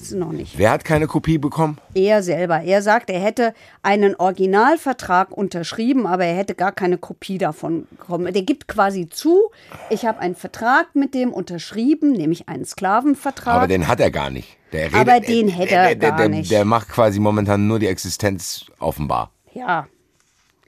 Ist noch nicht. Wer hat keine Kopie bekommen? Er selber. Er sagt, er hätte einen Originalvertrag unterschrieben, aber er hätte gar keine Kopie davon bekommen. Der gibt quasi zu, ich habe einen Vertrag mit dem unterschrieben, nämlich einen Sklavenvertrag. Aber den hat er gar nicht. Der redet, Aber den hätte er der, gar der, nicht. Der macht quasi momentan nur die Existenz offenbar. ja.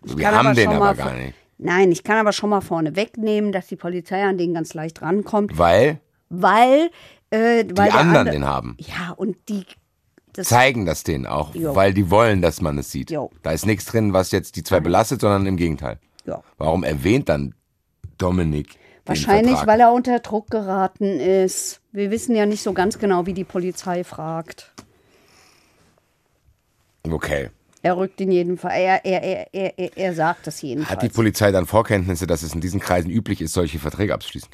Wir kann haben aber den aber gar nicht. Nein, ich kann aber schon mal vorne wegnehmen, dass die Polizei an den ganz leicht rankommt, Weil weil, äh, weil die der anderen andere- den haben. Ja, und die das Zeigen das denen auch, Jo. weil die wollen, dass man es sieht. Jo. Da ist nichts drin, was jetzt die zwei belastet, sondern im Gegenteil. ja. Warum erwähnt dann Dominik Wahrscheinlich, weil er unter Druck geraten ist. Wir wissen ja nicht so ganz genau, wie die Polizei fragt. Okay. Er rückt in jedem Fall, er, er, er, er, er, er sagt das jedenfalls. Hat die Polizei dann Vorkenntnisse, dass es in diesen Kreisen üblich ist, solche Verträge abzuschließen?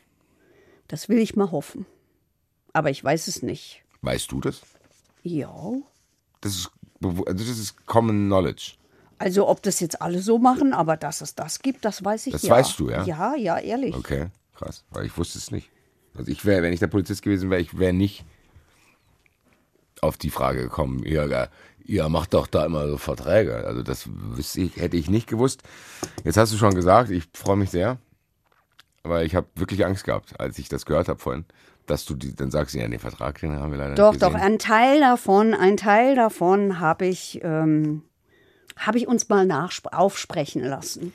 das will ich mal hoffen. Aber ich weiß es nicht. Weißt du das? Ja. Das ist, also das ist Common Knowledge. Also ob das jetzt alle so machen, aber dass es das gibt, das weiß ich Das ja. weißt du, ja? Ja, ja, ehrlich. Okay, krass. Weil ich wusste es nicht. Also ich wäre, wenn ich der Polizist gewesen wäre, ich wäre nicht auf die Frage gekommen, äh, ihr macht doch da immer so Verträge. Also das ich, hätte ich nicht gewusst. Jetzt hast du schon gesagt, ich freue mich sehr, weil ich habe wirklich Angst gehabt, als ich das gehört habe vorhin, dass du die, dann sagst, ja, den Vertrag den haben wir leider Doch, nicht doch, gesehen. ein Teil davon, ein Teil davon habe ich, ähm, habe ich uns mal aufsprechen lassen.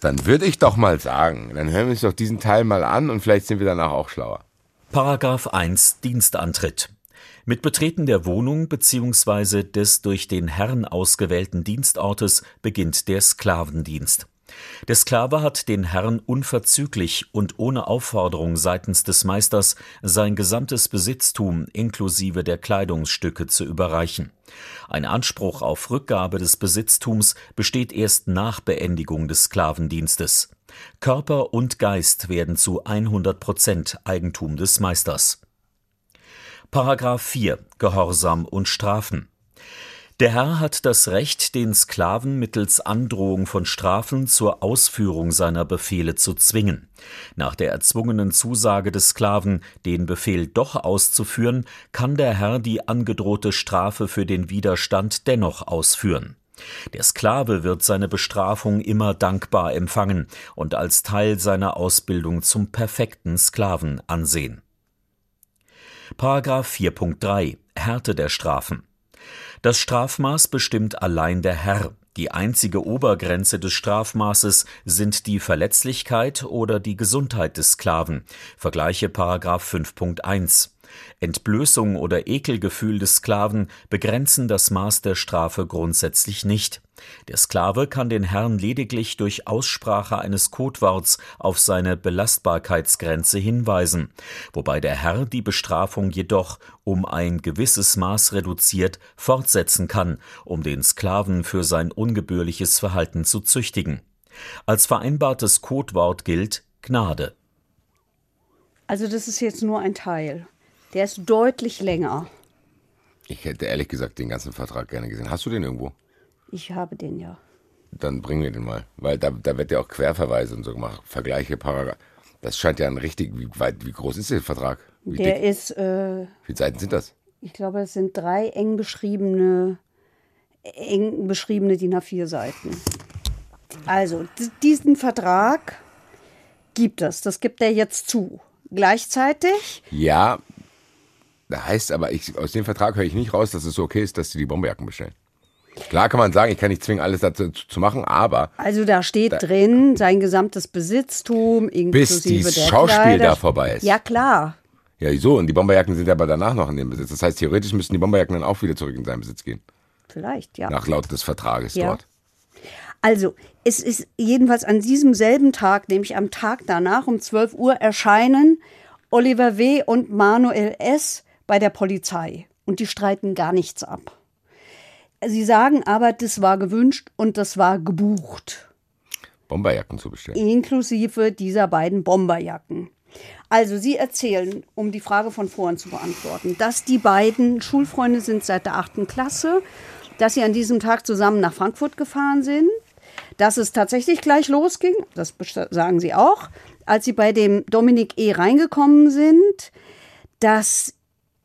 Dann würde ich doch mal sagen, dann hören wir uns doch diesen Teil mal an und vielleicht sind wir danach auch schlauer. Paragraph 1 Dienstantritt. Mit Betreten der Wohnung bzw. des durch den Herrn ausgewählten Dienstortes beginnt der Sklavendienst. Der Sklave hat den Herrn unverzüglich und ohne Aufforderung seitens des Meisters sein gesamtes Besitztum inklusive der Kleidungsstücke zu überreichen. Ein Anspruch auf Rückgabe des Besitztums besteht erst nach Beendigung des Sklavendienstes. Körper und Geist werden zu 100 Prozent Eigentum des Meisters. Paragraph 4 Gehorsam und Strafen. Der Herr hat das Recht, den Sklaven mittels Androhung von Strafen zur Ausführung seiner Befehle zu zwingen. Nach der erzwungenen Zusage des Sklaven, den Befehl doch auszuführen, kann der Herr die angedrohte Strafe für den Widerstand dennoch ausführen. Der Sklave wird seine Bestrafung immer dankbar empfangen und als Teil seiner Ausbildung zum perfekten Sklaven ansehen. Paragraph 4.3 Härte der Strafen. Das Strafmaß bestimmt allein der Herr. Die einzige Obergrenze des Strafmaßes sind die Verletzlichkeit oder die Gesundheit des Sklaven. Vergleiche Paragraph 5.1. Entblößung oder Ekelgefühl des Sklaven begrenzen das Maß der Strafe grundsätzlich nicht. Der Sklave kann den Herrn lediglich durch Aussprache eines Codeworts auf seine Belastbarkeitsgrenze hinweisen, wobei der Herr die Bestrafung jedoch um ein gewisses Maß reduziert fortsetzen kann, um den Sklaven für sein ungebührliches Verhalten zu züchtigen. Als vereinbartes Codewort gilt Gnade. Also das ist jetzt nur ein Teil. Der ist deutlich länger. Ich hätte ehrlich gesagt den ganzen Vertrag gerne gesehen. Hast du den irgendwo? Ich habe den ja. Dann bringen wir den mal. Weil da, da wird ja auch Querverweise und so gemacht. Vergleiche Paragraph. Das scheint ja ein richtig, wie weit, wie groß ist der Vertrag? Wie Der dick? ist, äh, Wie viele Seiten sind das? ich glaube, es sind drei eng beschriebene, eng beschriebene DIN A4 Seiten. Also, d- diesen Vertrag gibt es. Das gibt er jetzt zu. gleichzeitig. Ja, das heißt aber, ich, aus dem Vertrag höre ich nicht raus, dass es so okay ist, dass sie die Bomberjacken bestellen. Klar kann man sagen, ich kann nicht zwingen, alles dazu zu machen, aber Also da steht drin, sein gesamtes Besitztum, bis inklusive das der Schauspiel Kleider. da vorbei ist. Ja, klar. Ja, so, und die Bomberjacken sind aber danach noch in dem Besitz. Das heißt, theoretisch müssten die Bomberjacken dann auch wieder zurück in seinen Besitz gehen. Vielleicht, ja. Nach laut des Vertrages Ja. dort. Also, es ist jedenfalls an diesem selben Tag, nämlich am Tag danach um 12 Uhr, erscheinen Oliver W. und Manuel S. bei der Polizei. Und die streiten gar nichts ab. Sie sagen aber, das war gewünscht und das war gebucht. Bomberjacken zu bestellen. inklusive dieser beiden Bomberjacken. Also Sie erzählen, um die Frage von vorhin zu beantworten, dass die beiden Schulfreunde sind seit der achten Klasse, dass sie an diesem Tag zusammen nach Frankfurt gefahren sind, dass es tatsächlich gleich losging, das sagen Sie auch, als Sie bei dem Dominik E. reingekommen sind, dass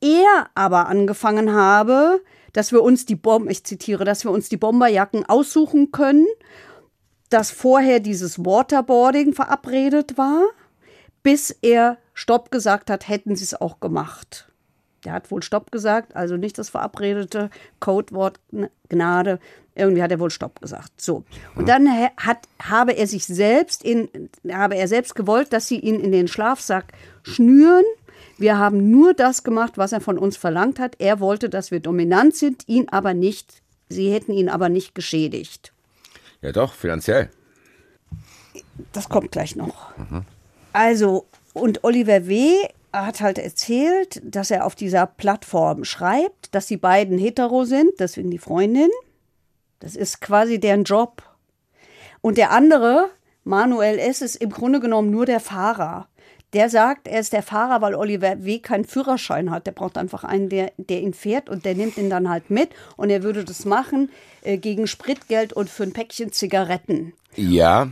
er aber angefangen habe, dass wir uns die Bom ich zitiere, dass wir uns die Bomberjacken aussuchen können dass vorher dieses Waterboarding verabredet war, bis er Stopp gesagt hat, hätten sie es auch gemacht. Der hat wohl Stopp gesagt, also nicht das verabredete Codewort Gn- Gnade. Irgendwie hat er wohl Stopp gesagt. So. Und dann hat, habe er sich selbst in, habe er selbst gewollt, dass sie ihn in den Schlafsack schnüren. Wir haben nur das gemacht, was er von uns verlangt hat. Er wollte, dass wir dominant sind, ihn aber nicht, sie hätten ihn aber nicht geschädigt. Ja doch, finanziell. Das kommt gleich noch. Also, und Oliver W. hat halt erzählt, dass er auf dieser Plattform schreibt, dass die beiden hetero sind, deswegen die Freundin. Das ist quasi deren Job. Und der andere, Manuel S., ist im Grunde genommen nur der Fahrer. Der sagt, er ist der Fahrer, weil Oliver W. keinen Führerschein hat. Der braucht einfach einen, der, der ihn fährt und der nimmt ihn dann halt mit. Und er würde das machen äh, gegen Spritgeld und für ein Päckchen Zigaretten. Ja.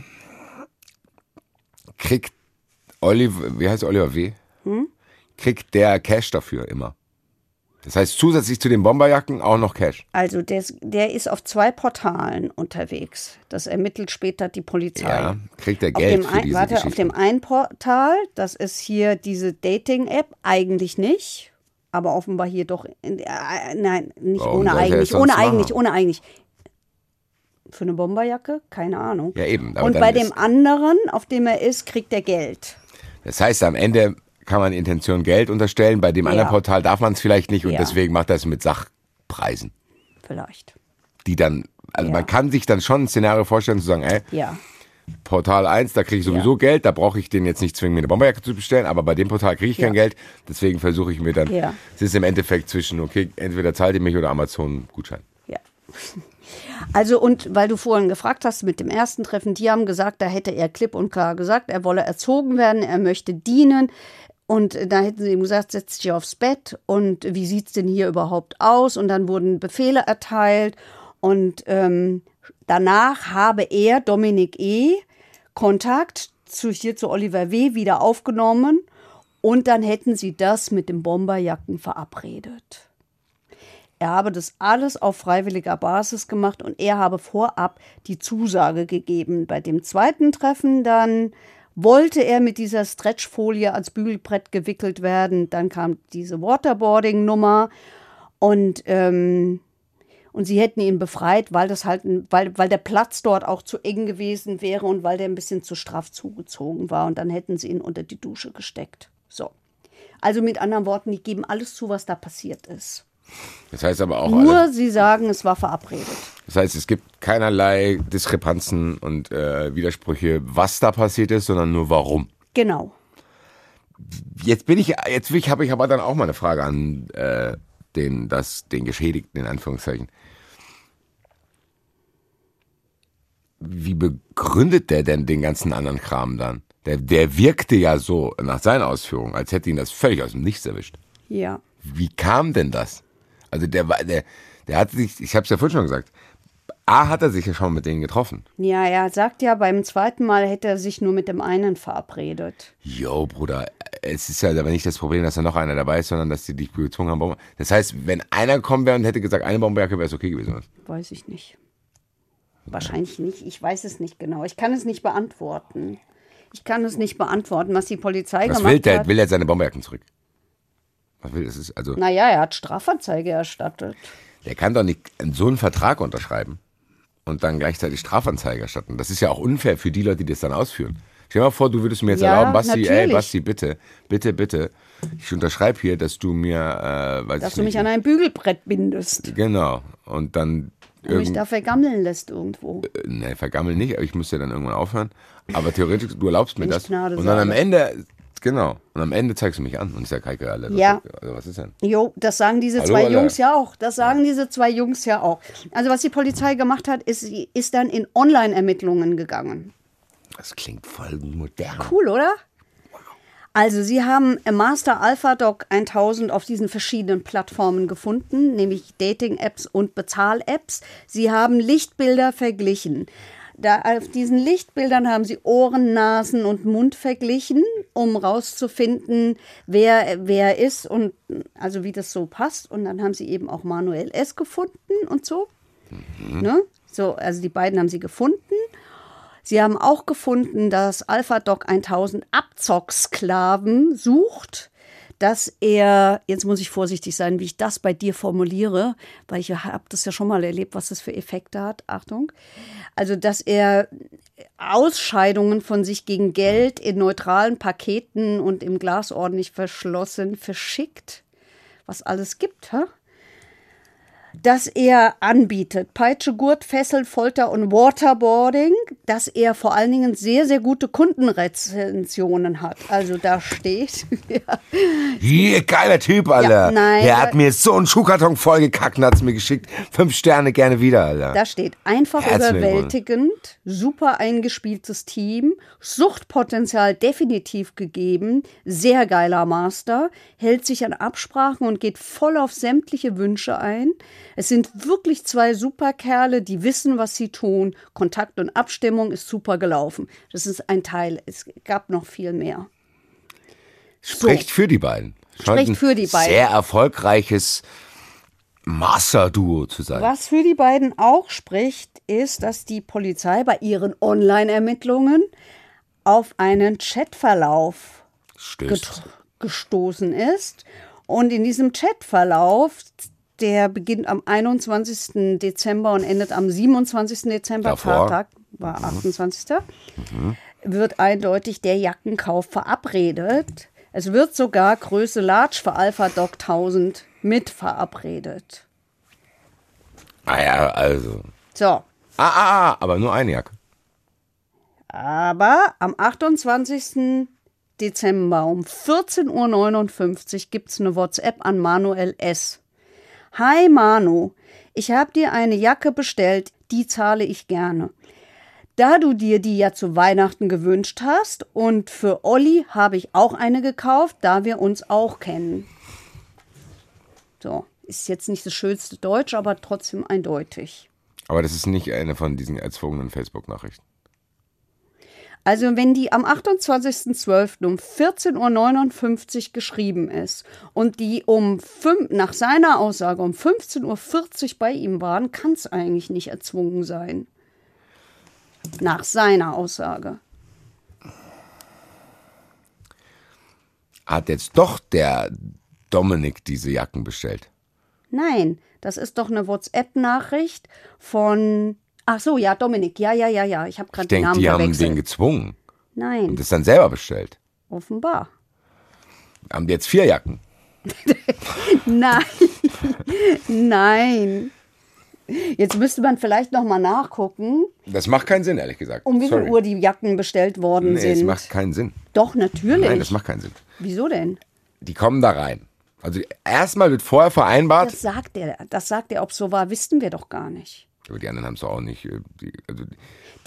Kriegt Oliver, wie heißt Oliver W? Hm? Kriegt der Cash dafür immer. Das heißt zusätzlich zu den Bomberjacken auch noch Cash. Also der, ist- der ist auf zwei Portalen unterwegs. Das ermittelt später die Polizei. Ja, kriegt er Auf Geld dem, für ein, diese warte, Geschichte. auf dem einen Portal, das ist hier diese Dating-App, eigentlich nicht. Aber offenbar hier doch. In, äh, nein, nicht Warum ohne eigentlich. Ohne machen? eigentlich, ohne eigentlich. Für eine Bomberjacke? Keine Ahnung. Ja, eben, Und bei dem anderen, auf dem er ist, kriegt er Geld. Das heißt, am Ende kann man Intention Geld unterstellen. Bei dem anderen Ja. Portal darf man es vielleicht nicht und Ja. deswegen macht er es mit Sachpreisen, Vielleicht. die dann, also Ja. man kann sich dann schon ein Szenario vorstellen zu sagen, ey, Ja. Portal 1, da kriege ich sowieso Geld, da brauche ich den jetzt nicht zwingen, mir eine Bomberjacke zu bestellen, aber bei dem Portal kriege ich kein. Geld, deswegen versuche ich mir dann, Ja. es ist im Endeffekt zwischen, okay, entweder zahlt ihr mich oder Amazon Gutschein. Ja. Also und weil du vorhin gefragt hast mit dem ersten Treffen, die haben gesagt, da hätte er klipp und klar gesagt, er wolle erzogen werden, er möchte dienen. Und da hätten sie ihm gesagt, setz dich aufs Bett und wie sieht's denn hier überhaupt aus? Und dann wurden Befehle erteilt und ähm, danach habe er, Dominik E., Kontakt zu, hier zu Oliver W. wieder aufgenommen und dann hätten sie das mit den Bomberjacken verabredet. Er habe das alles auf freiwilliger Basis gemacht und er habe vorab die Zusage gegeben. Bei dem zweiten Treffen dann wollte er mit dieser Stretchfolie als Bügelbrett gewickelt werden. Dann kam diese Waterboarding-Nummer und, ähm, und sie hätten ihn befreit, weil das halt, weil, weil der Platz dort auch zu eng gewesen wäre und weil der ein bisschen zu straff zugezogen war. Und dann hätten sie ihn unter die Dusche gesteckt. So. Also mit anderen Worten, die geben alles zu, was da passiert ist. Das heißt aber auch, Nur sie sagen, es war verabredet. Das heißt, es gibt keinerlei Diskrepanzen und äh, Widersprüche, was da passiert ist, sondern nur warum. Genau. Jetzt bin ich, jetzt habe ich aber dann auch mal eine Frage an äh, den, das, den Geschädigten in Anführungszeichen. Wie begründet der denn den ganzen anderen Kram dann? Der, der wirkte ja so nach seinen Ausführungen, als hätte ihn das völlig aus dem Nichts erwischt. Ja. Wie kam denn das? Also der war, der, der hat sich, ich habe es ja vorhin schon gesagt, A hat er sich ja schon mit denen getroffen. Ja, er sagt ja, beim zweiten Mal hätte er sich nur mit dem einen verabredet. Jo, Bruder, es ist ja aber nicht das Problem, dass da noch einer dabei ist, sondern dass die dich gezwungen haben. Das heißt, wenn einer gekommen wäre und hätte gesagt, eine Bomberjacke wäre es okay gewesen. Weiß ich nicht. Wahrscheinlich nicht. Ich weiß es nicht genau. Ich kann es nicht beantworten. Ich kann es nicht beantworten, was die Polizei Was gemacht will der? hat. Will er seine Bomberjacken zurück? Was will das? Ist also, Naja, er hat Strafanzeige erstattet. der kann doch nicht so einen Vertrag unterschreiben und dann gleichzeitig Strafanzeige erstatten. Das ist ja auch unfair für die Leute, die das dann ausführen. Stell dir mal vor, du würdest mir jetzt Ja, erlauben, Basti, ey, natürlich. Basti, bitte, bitte, bitte. Ich unterschreibe hier, dass du mir, äh, weiß Dass du nicht, mich an ein Bügelbrett bindest Genau. Und dann und mich da vergammeln lässt irgendwo. ne, vergammeln nicht, aber ich muss ja dann irgendwann aufhören. Aber theoretisch, du erlaubst mir das. Gnade und dann am sage. Ende, genau. Und am Ende zeigst du mich an und ich sag, Heike, das- Ja. also was ist denn? Jo, das sagen diese Hallo, zwei Alter. Jungs ja auch. Das sagen diese zwei Jungs ja auch. Also was die Polizei gemacht hat, ist, sie ist dann in Online-Ermittlungen gegangen. Das klingt voll modern. Cool, oder? Also, Sie haben Master Alpha Doc 1000 auf diesen verschiedenen Plattformen gefunden, nämlich Dating-Apps und Bezahl-Apps. Sie haben Lichtbilder verglichen. Da auf diesen Lichtbildern haben Sie Ohren, Nasen und Mund verglichen, um rauszufinden, wer wer ist und also wie das so passt. Und dann haben Sie eben auch Manuel S. gefunden und so. Ne? So, also die beiden haben Sie gefunden. Sie haben auch gefunden, dass Alpha Doc 1000 Abzocksklaven sucht, dass er, jetzt muss ich vorsichtig sein, wie ich das bei dir formuliere, weil ich habe das ja schon mal erlebt, was das für Effekte hat. Achtung. Also, dass er Ausscheidungen von sich gegen Geld in neutralen Paketen und im Glas ordentlich verschlossen verschickt. Was alles gibt, hä? Dass er anbietet. Peitsche, Gurt, Fessel, Folter und Waterboarding, dass er vor allen Dingen sehr, sehr gute Kundenrezensionen hat. Also da steht, ja, Hier, geiler Typ, Alter. nein, Der da- hat mir so einen Schuhkarton vollgekackt und hat es mir geschickt. Fünf Sterne gerne wieder, Alter. da steht einfach Herzlichen überwältigend, super eingespieltes Team, Suchtpotenzial definitiv gegeben, sehr geiler Master, hält sich an Absprachen und geht voll auf sämtliche Wünsche ein. Es sind wirklich zwei Superkerle, die wissen, was sie tun. Kontakt und Abstimmung ist super gelaufen. Das ist ein Teil. Es gab noch viel mehr. Spricht für die beiden. Scheint Spricht ein für die beiden. Sehr erfolgreiches Master-Duo zu sein. Was für die beiden auch spricht, ist, dass die Polizei bei ihren Online-Ermittlungen auf einen Chatverlauf gestoßen ist. Und in diesem Chatverlauf, der beginnt am 21. Dezember und endet am 27. Dezember, Davor. Fahrtag war 28. wird eindeutig der Jackenkauf verabredet. Es wird sogar Größe Large für Alpha Doc 1000 mit verabredet. Ah ja, also. So, Ah, ah, ah, aber nur eine Jacke. Aber am 28. Dezember um 14.59 Uhr gibt es eine WhatsApp an Manuel S. Hi Manu, ich habe dir eine Jacke bestellt, die zahle ich gerne. Da du dir die ja zu Weihnachten gewünscht hast und für Olli habe ich auch eine gekauft, da wir uns auch kennen. So, ist jetzt nicht das schönste Deutsch, aber trotzdem eindeutig. Aber das ist nicht eine von diesen erzwungenen Facebook-Nachrichten. Also wenn die am 28.12. um 14.59 Uhr geschrieben ist und die um fünf, nach seiner Aussage um 15.40 Uhr bei ihm waren, kann es eigentlich nicht erzwungen sein. Nach seiner Aussage. Hat jetzt doch der Dominik diese Jacken bestellt? Nein, das ist doch eine WhatsApp-Nachricht von. Ach so, ja, Dominik. Ja, ja, ja, ja. Ich habe gerade den denke, Namen die haben den gezwungen Nein, und das dann selber bestellt. offenbar. Haben die jetzt vier Jacken? Nein, nein. Jetzt müsste man vielleicht noch mal nachgucken, Das macht keinen Sinn, ehrlich gesagt. um wie viel Sorry. Uhr die Jacken bestellt worden Nee, sind. es macht keinen Sinn. Doch, natürlich. Nein, das macht keinen Sinn. Wieso denn? Die kommen da rein. Also erstmal wird vorher vereinbart, Das sagt er. Das sagt er. Ob so war, wissen wir doch gar nicht. Aber die anderen haben es auch nicht. äh, Die, also,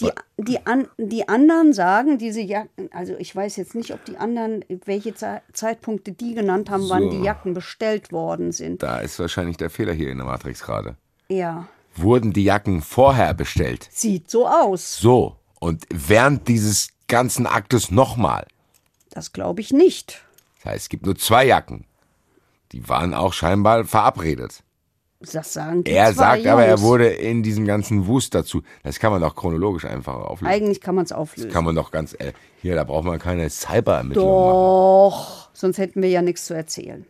Die, die, an, die anderen sagen, diese Jacken, also ich weiß jetzt nicht, ob die anderen, welche Ze Zeitpunkte die genannt haben, wann So. die Jacken bestellt worden sind. da ist wahrscheinlich der Fehler hier in der Matrix gerade. Ja, Wurden die Jacken vorher bestellt? sieht so aus. So. Und während dieses ganzen Aktes nochmal. Das glaube ich nicht. Das heißt, es gibt nur zwei Jacken. Die waren auch scheinbar verabredet. Das sagen die Er sagt aber, er Jungs. wurde in diesem ganzen Wust dazu. Das kann man doch chronologisch einfach auflösen. Eigentlich kann man es auflösen. kann man doch ganz, äh, hier, da braucht man keine Cyberermittlung machen. Doch, sonst hätten wir ja nichts zu erzählen.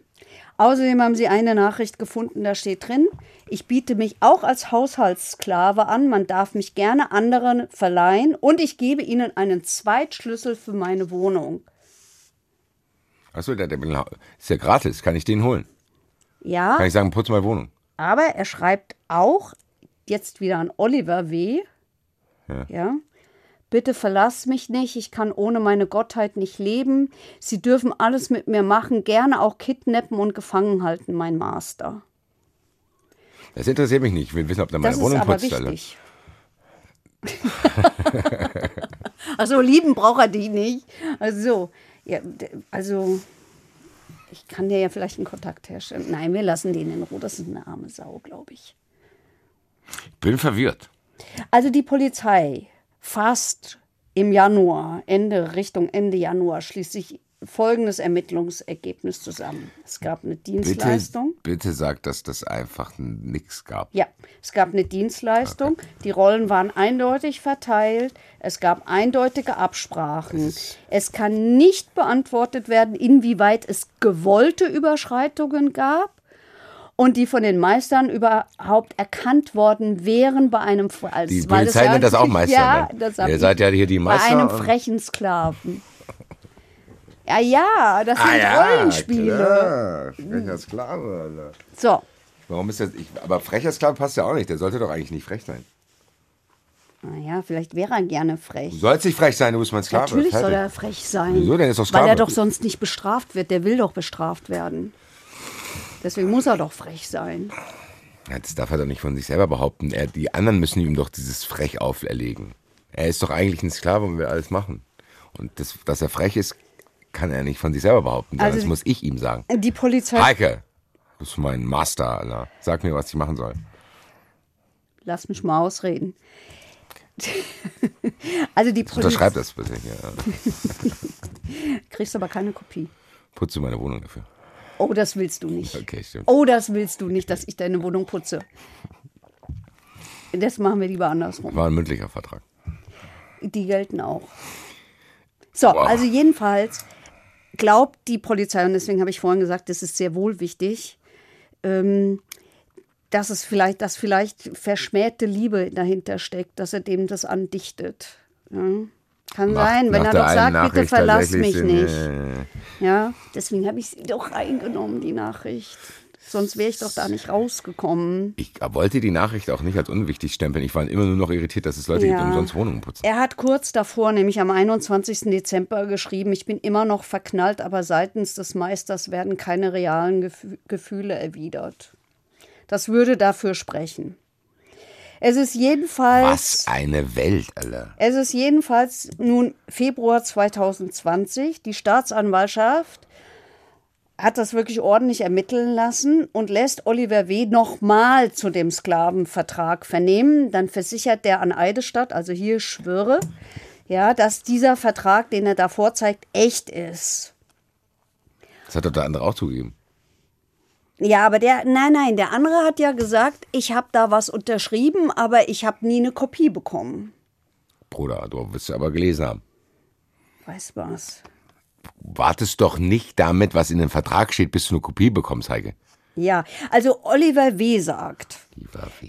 Außerdem haben sie eine Nachricht gefunden, da steht drin, ich biete mich auch als Haushaltssklave an, man darf mich gerne anderen verleihen und ich gebe ihnen einen Zweitschlüssel für meine Wohnung. Achso, der, der ist ja gratis, kann ich den holen? Ja, Kann ich sagen, putz mal Wohnung. Aber er schreibt auch, jetzt wieder an Oliver W., Ja. ja, bitte verlass mich nicht, ich kann ohne meine Gottheit nicht leben. Sie dürfen alles mit mir machen, gerne auch kidnappen und gefangen halten, mein Master. Das interessiert mich nicht. Ich will wissen, ob der meine Das ist Wohnung aber putzt. Alter. wichtig. also lieben braucht er die nicht. Also, ja, also ich kann dir ja vielleicht einen Kontakt herstellen. Nein, wir lassen den in Ruhe. Das ist eine arme Sau, glaube ich. Bin verwirrt. Also die Polizei fasst im Januar, Ende Richtung Ende Januar schließlich folgendes Ermittlungsergebnis zusammen. Es gab eine Bitte, Dienstleistung. bitte sag, dass das einfach nichts gab. Ja, es gab eine Dienstleistung. Die Rollen waren eindeutig verteilt. Es gab eindeutige Absprachen. Es kann nicht beantwortet werden, inwieweit es gewollte Überschreitungen gab und die von den Meistern überhaupt erkannt worden wären bei einem als, Die Polizei nennt das auch Meister. Ja, ne? das Ihr seid ja hier die bei Meister. einem und- frechen Sklaven. Ja, ja, das sind Ah ja, Rollenspiele. klar. Frecher Sklave, Alter. So, Warum ist das? Ich, aber frecher Sklave passt ja auch nicht. Der sollte doch eigentlich nicht frech sein. naja, vielleicht wäre er gerne frech. Du sollst nicht frech sein, du bist mein Sklave. Natürlich soll er frech sein. Wieso denn? Ist doch Weil Sklave. er doch sonst nicht bestraft wird. Der will doch bestraft werden. Deswegen muss er doch frech sein. Ja, Das darf er doch nicht von sich selber behaupten. Er, die anderen müssen ihm doch dieses Frech auferlegen. Er ist doch eigentlich ein Sklave und will alles machen. Und das, dass er frech ist, kann er nicht von sich selber behaupten. Also- das muss ich ihm sagen. Die Polizei. Heike, du bist mein Master, Alter. Sag mir, was ich machen soll. Lass mich mal ausreden. also die Polizei. Unterschreib das bitte. Ja. Kriegst aber keine Kopie. Putze meine Wohnung dafür. Oh, das willst du nicht. Okay, stimmt. Oh, das willst du nicht, dass ich deine Wohnung putze. Das machen wir lieber andersrum. War ein mündlicher Vertrag. Die gelten auch. So, Wow. also jedenfalls glaubt die Polizei, und deswegen habe ich vorhin gesagt, das ist sehr wohl wichtig, ähm, dass es vielleicht, dass vielleicht verschmähte Liebe dahinter steckt, dass er dem das andichtet. Ja. Kann Macht sein, wenn nach er doch sagt, bitte Nachricht verlass tatsächlich mich Sinn, nicht. Ja, deswegen habe ich sie doch reingenommen, die Nachricht. Sonst wäre ich doch da nicht rausgekommen. Ich wollte die Nachricht auch nicht als unwichtig stempeln. Ich war immer nur noch irritiert, dass es Leute gibt, Ja. umsonst Wohnungen putzen. Er hat kurz davor, nämlich am 21. Dezember, geschrieben, ich bin immer noch verknallt, aber seitens des Meisters werden keine realen Gefü Gefühle erwidert. Das würde dafür sprechen. Es ist jedenfalls. Was eine Welt, Alter. Es ist jedenfalls nun Februar 2020. Die Staatsanwaltschaft hat das wirklich ordentlich ermitteln lassen und lässt Oliver W. nochmal zu dem Sklavenvertrag vernehmen. Dann versichert der an Eidesstadt, also hier schwöre, ja, dass dieser Vertrag, den er da vorzeigt, echt ist. Das hat doch der andere auch zugegeben. Ja, aber der, nein, nein, der andere hat ja gesagt, ich habe da was unterschrieben, aber ich habe nie eine Kopie bekommen. Bruder, du wirst ja aber gelesen haben. Weiß was. Wartest doch nicht damit, was in dem Vertrag steht, bis du eine Kopie bekommst, Heike. Ja, also Oliver W. sagt,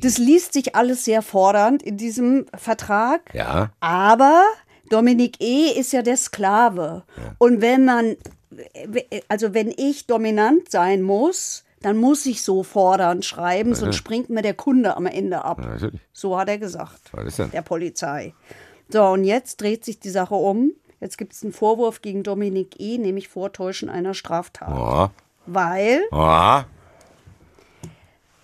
das liest sich alles sehr fordernd in diesem Vertrag, Ja, aber Dominik E. ist ja der Sklave. Und wenn man, also wenn ich dominant sein muss, dann muss ich so fordernd schreiben, sonst springt mir der Kunde am Ende ab. ja. So hat er gesagt, Was ist denn? der Polizei. So, und jetzt dreht sich die Sache um. Jetzt gibt es einen Vorwurf gegen Dominik E., nämlich Vortäuschen einer Straftat. Oh, Weil oh,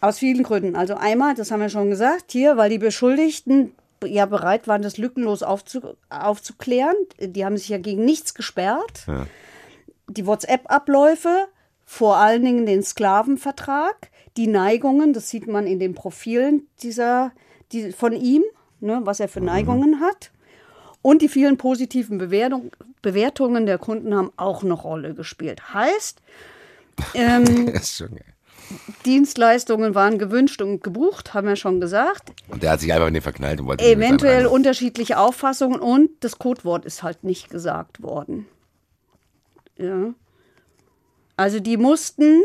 Aus vielen Gründen. Also einmal, das haben wir schon gesagt, hier, weil die Beschuldigten ja bereit waren, das lückenlos aufzu aufzuklären. Die haben sich ja gegen nichts gesperrt. Die WhatsApp-Abläufe, vor allen Dingen den Sklavenvertrag, die Neigungen, das sieht man in den Profilen dieser, die, von ihm, ne, was er für Neigungen hat. Und die vielen positiven Bewertung, Bewertungen der Kunden haben auch eine Rolle gespielt. Heißt, ähm. Dienstleistungen waren gewünscht und gebucht, haben wir schon gesagt. Und der hat sich einfach in den verknallt und wollte Eventuell unterschiedliche Auffassungen und das Codewort ist halt nicht gesagt worden. Ja. Also die mussten,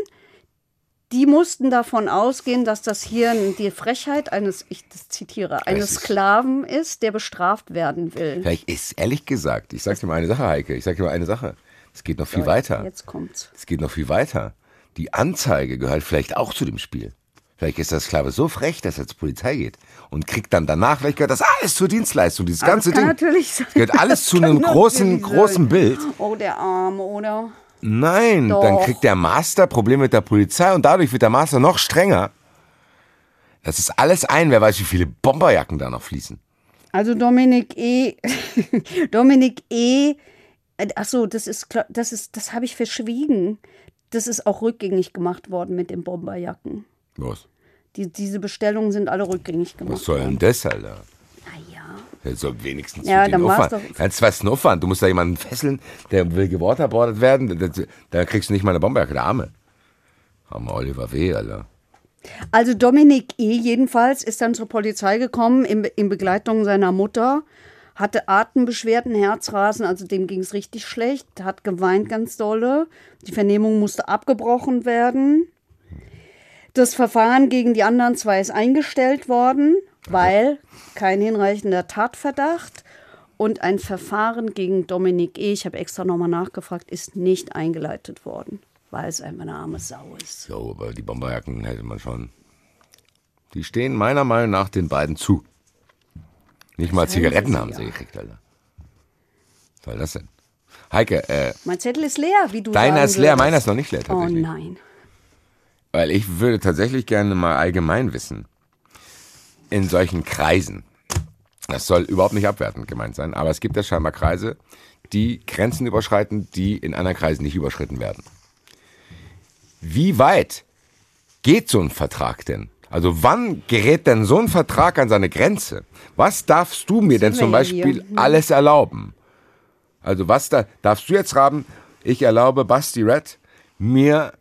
die mussten davon ausgehen, dass das hier die Frechheit eines, ich das zitiere, eines Sklaven ist, der bestraft werden will. Vielleicht ist ehrlich gesagt, ich sag dir mal eine Sache, Heike, ich sag dir mal eine Sache. Es geht noch viel weiter. Jetzt kommt's. Es geht noch viel weiter. Die Anzeige gehört vielleicht auch zu dem Spiel. Vielleicht ist der Sklave so frech, dass er zur Polizei geht und kriegt dann danach, vielleicht gehört das alles zur Dienstleistung, dieses Aber ganze das kann Ding. natürlich sein. Das gehört alles zu einem großen, großen. Bild. Oh, der Arme, oder? Nein, Doch. dann kriegt der Master Probleme mit der Polizei und dadurch wird der Master noch strenger. Das ist alles ein, wer weiß, wie viele Bomberjacken da noch fließen. Also Dominik E. Dominik E. Ach so, das ist klar- das ist das habe ich verschwiegen. Das ist auch rückgängig gemacht worden mit den Bomberjacken. Was? Die, diese Bestellungen sind alle rückgängig gemacht Was soll denn das, Alter? Soll wenigstens Ja, für den Aufwand. du was denn Aufwand? Du musst da jemanden fesseln, der will gewaterboardet werden. Da- kriegst du nicht mal eine Bomberjacke, der Arme. Arme Oliver W., Alter. Also Dominik E. jedenfalls ist dann zur Polizei gekommen in, in Begleitung seiner Mutter, hatte Atembeschwerden, Herzrasen, also dem ging es richtig schlecht, hat geweint ganz dolle. Die Vernehmung musste abgebrochen werden. Das Verfahren gegen die anderen zwei ist eingestellt worden, weil kein hinreichender Tatverdacht und ein Verfahren gegen Dominik E., ich habe extra nochmal nachgefragt, ist nicht eingeleitet worden, weil es einfach eine arme Sau ist. So, aber die Bomberjacken hätte man schon. Die stehen meiner Meinung nach den beiden zu. Nicht mal heißen Zigaretten sie haben ja. sie gekriegt, Alter. Was soll das denn? Heike, äh, Mein Zettel ist leer, wie du deiner ist leer, meiner ist noch nicht leer Oh tatsächlich. nein. Weil ich würde tatsächlich gerne mal allgemein wissen, in solchen Kreisen, das soll überhaupt nicht abwertend gemeint sein, aber es gibt ja scheinbar Kreise, die Grenzen überschreiten, die in anderen Kreisen nicht überschritten werden. Wie weit geht so ein Vertrag denn? Also wann gerät denn so ein Vertrag an seine Grenze? Was darfst du mir denn zum. Beispiel alles erlauben? Also was da darfst du jetzt haben? Ich erlaube Basti Red mir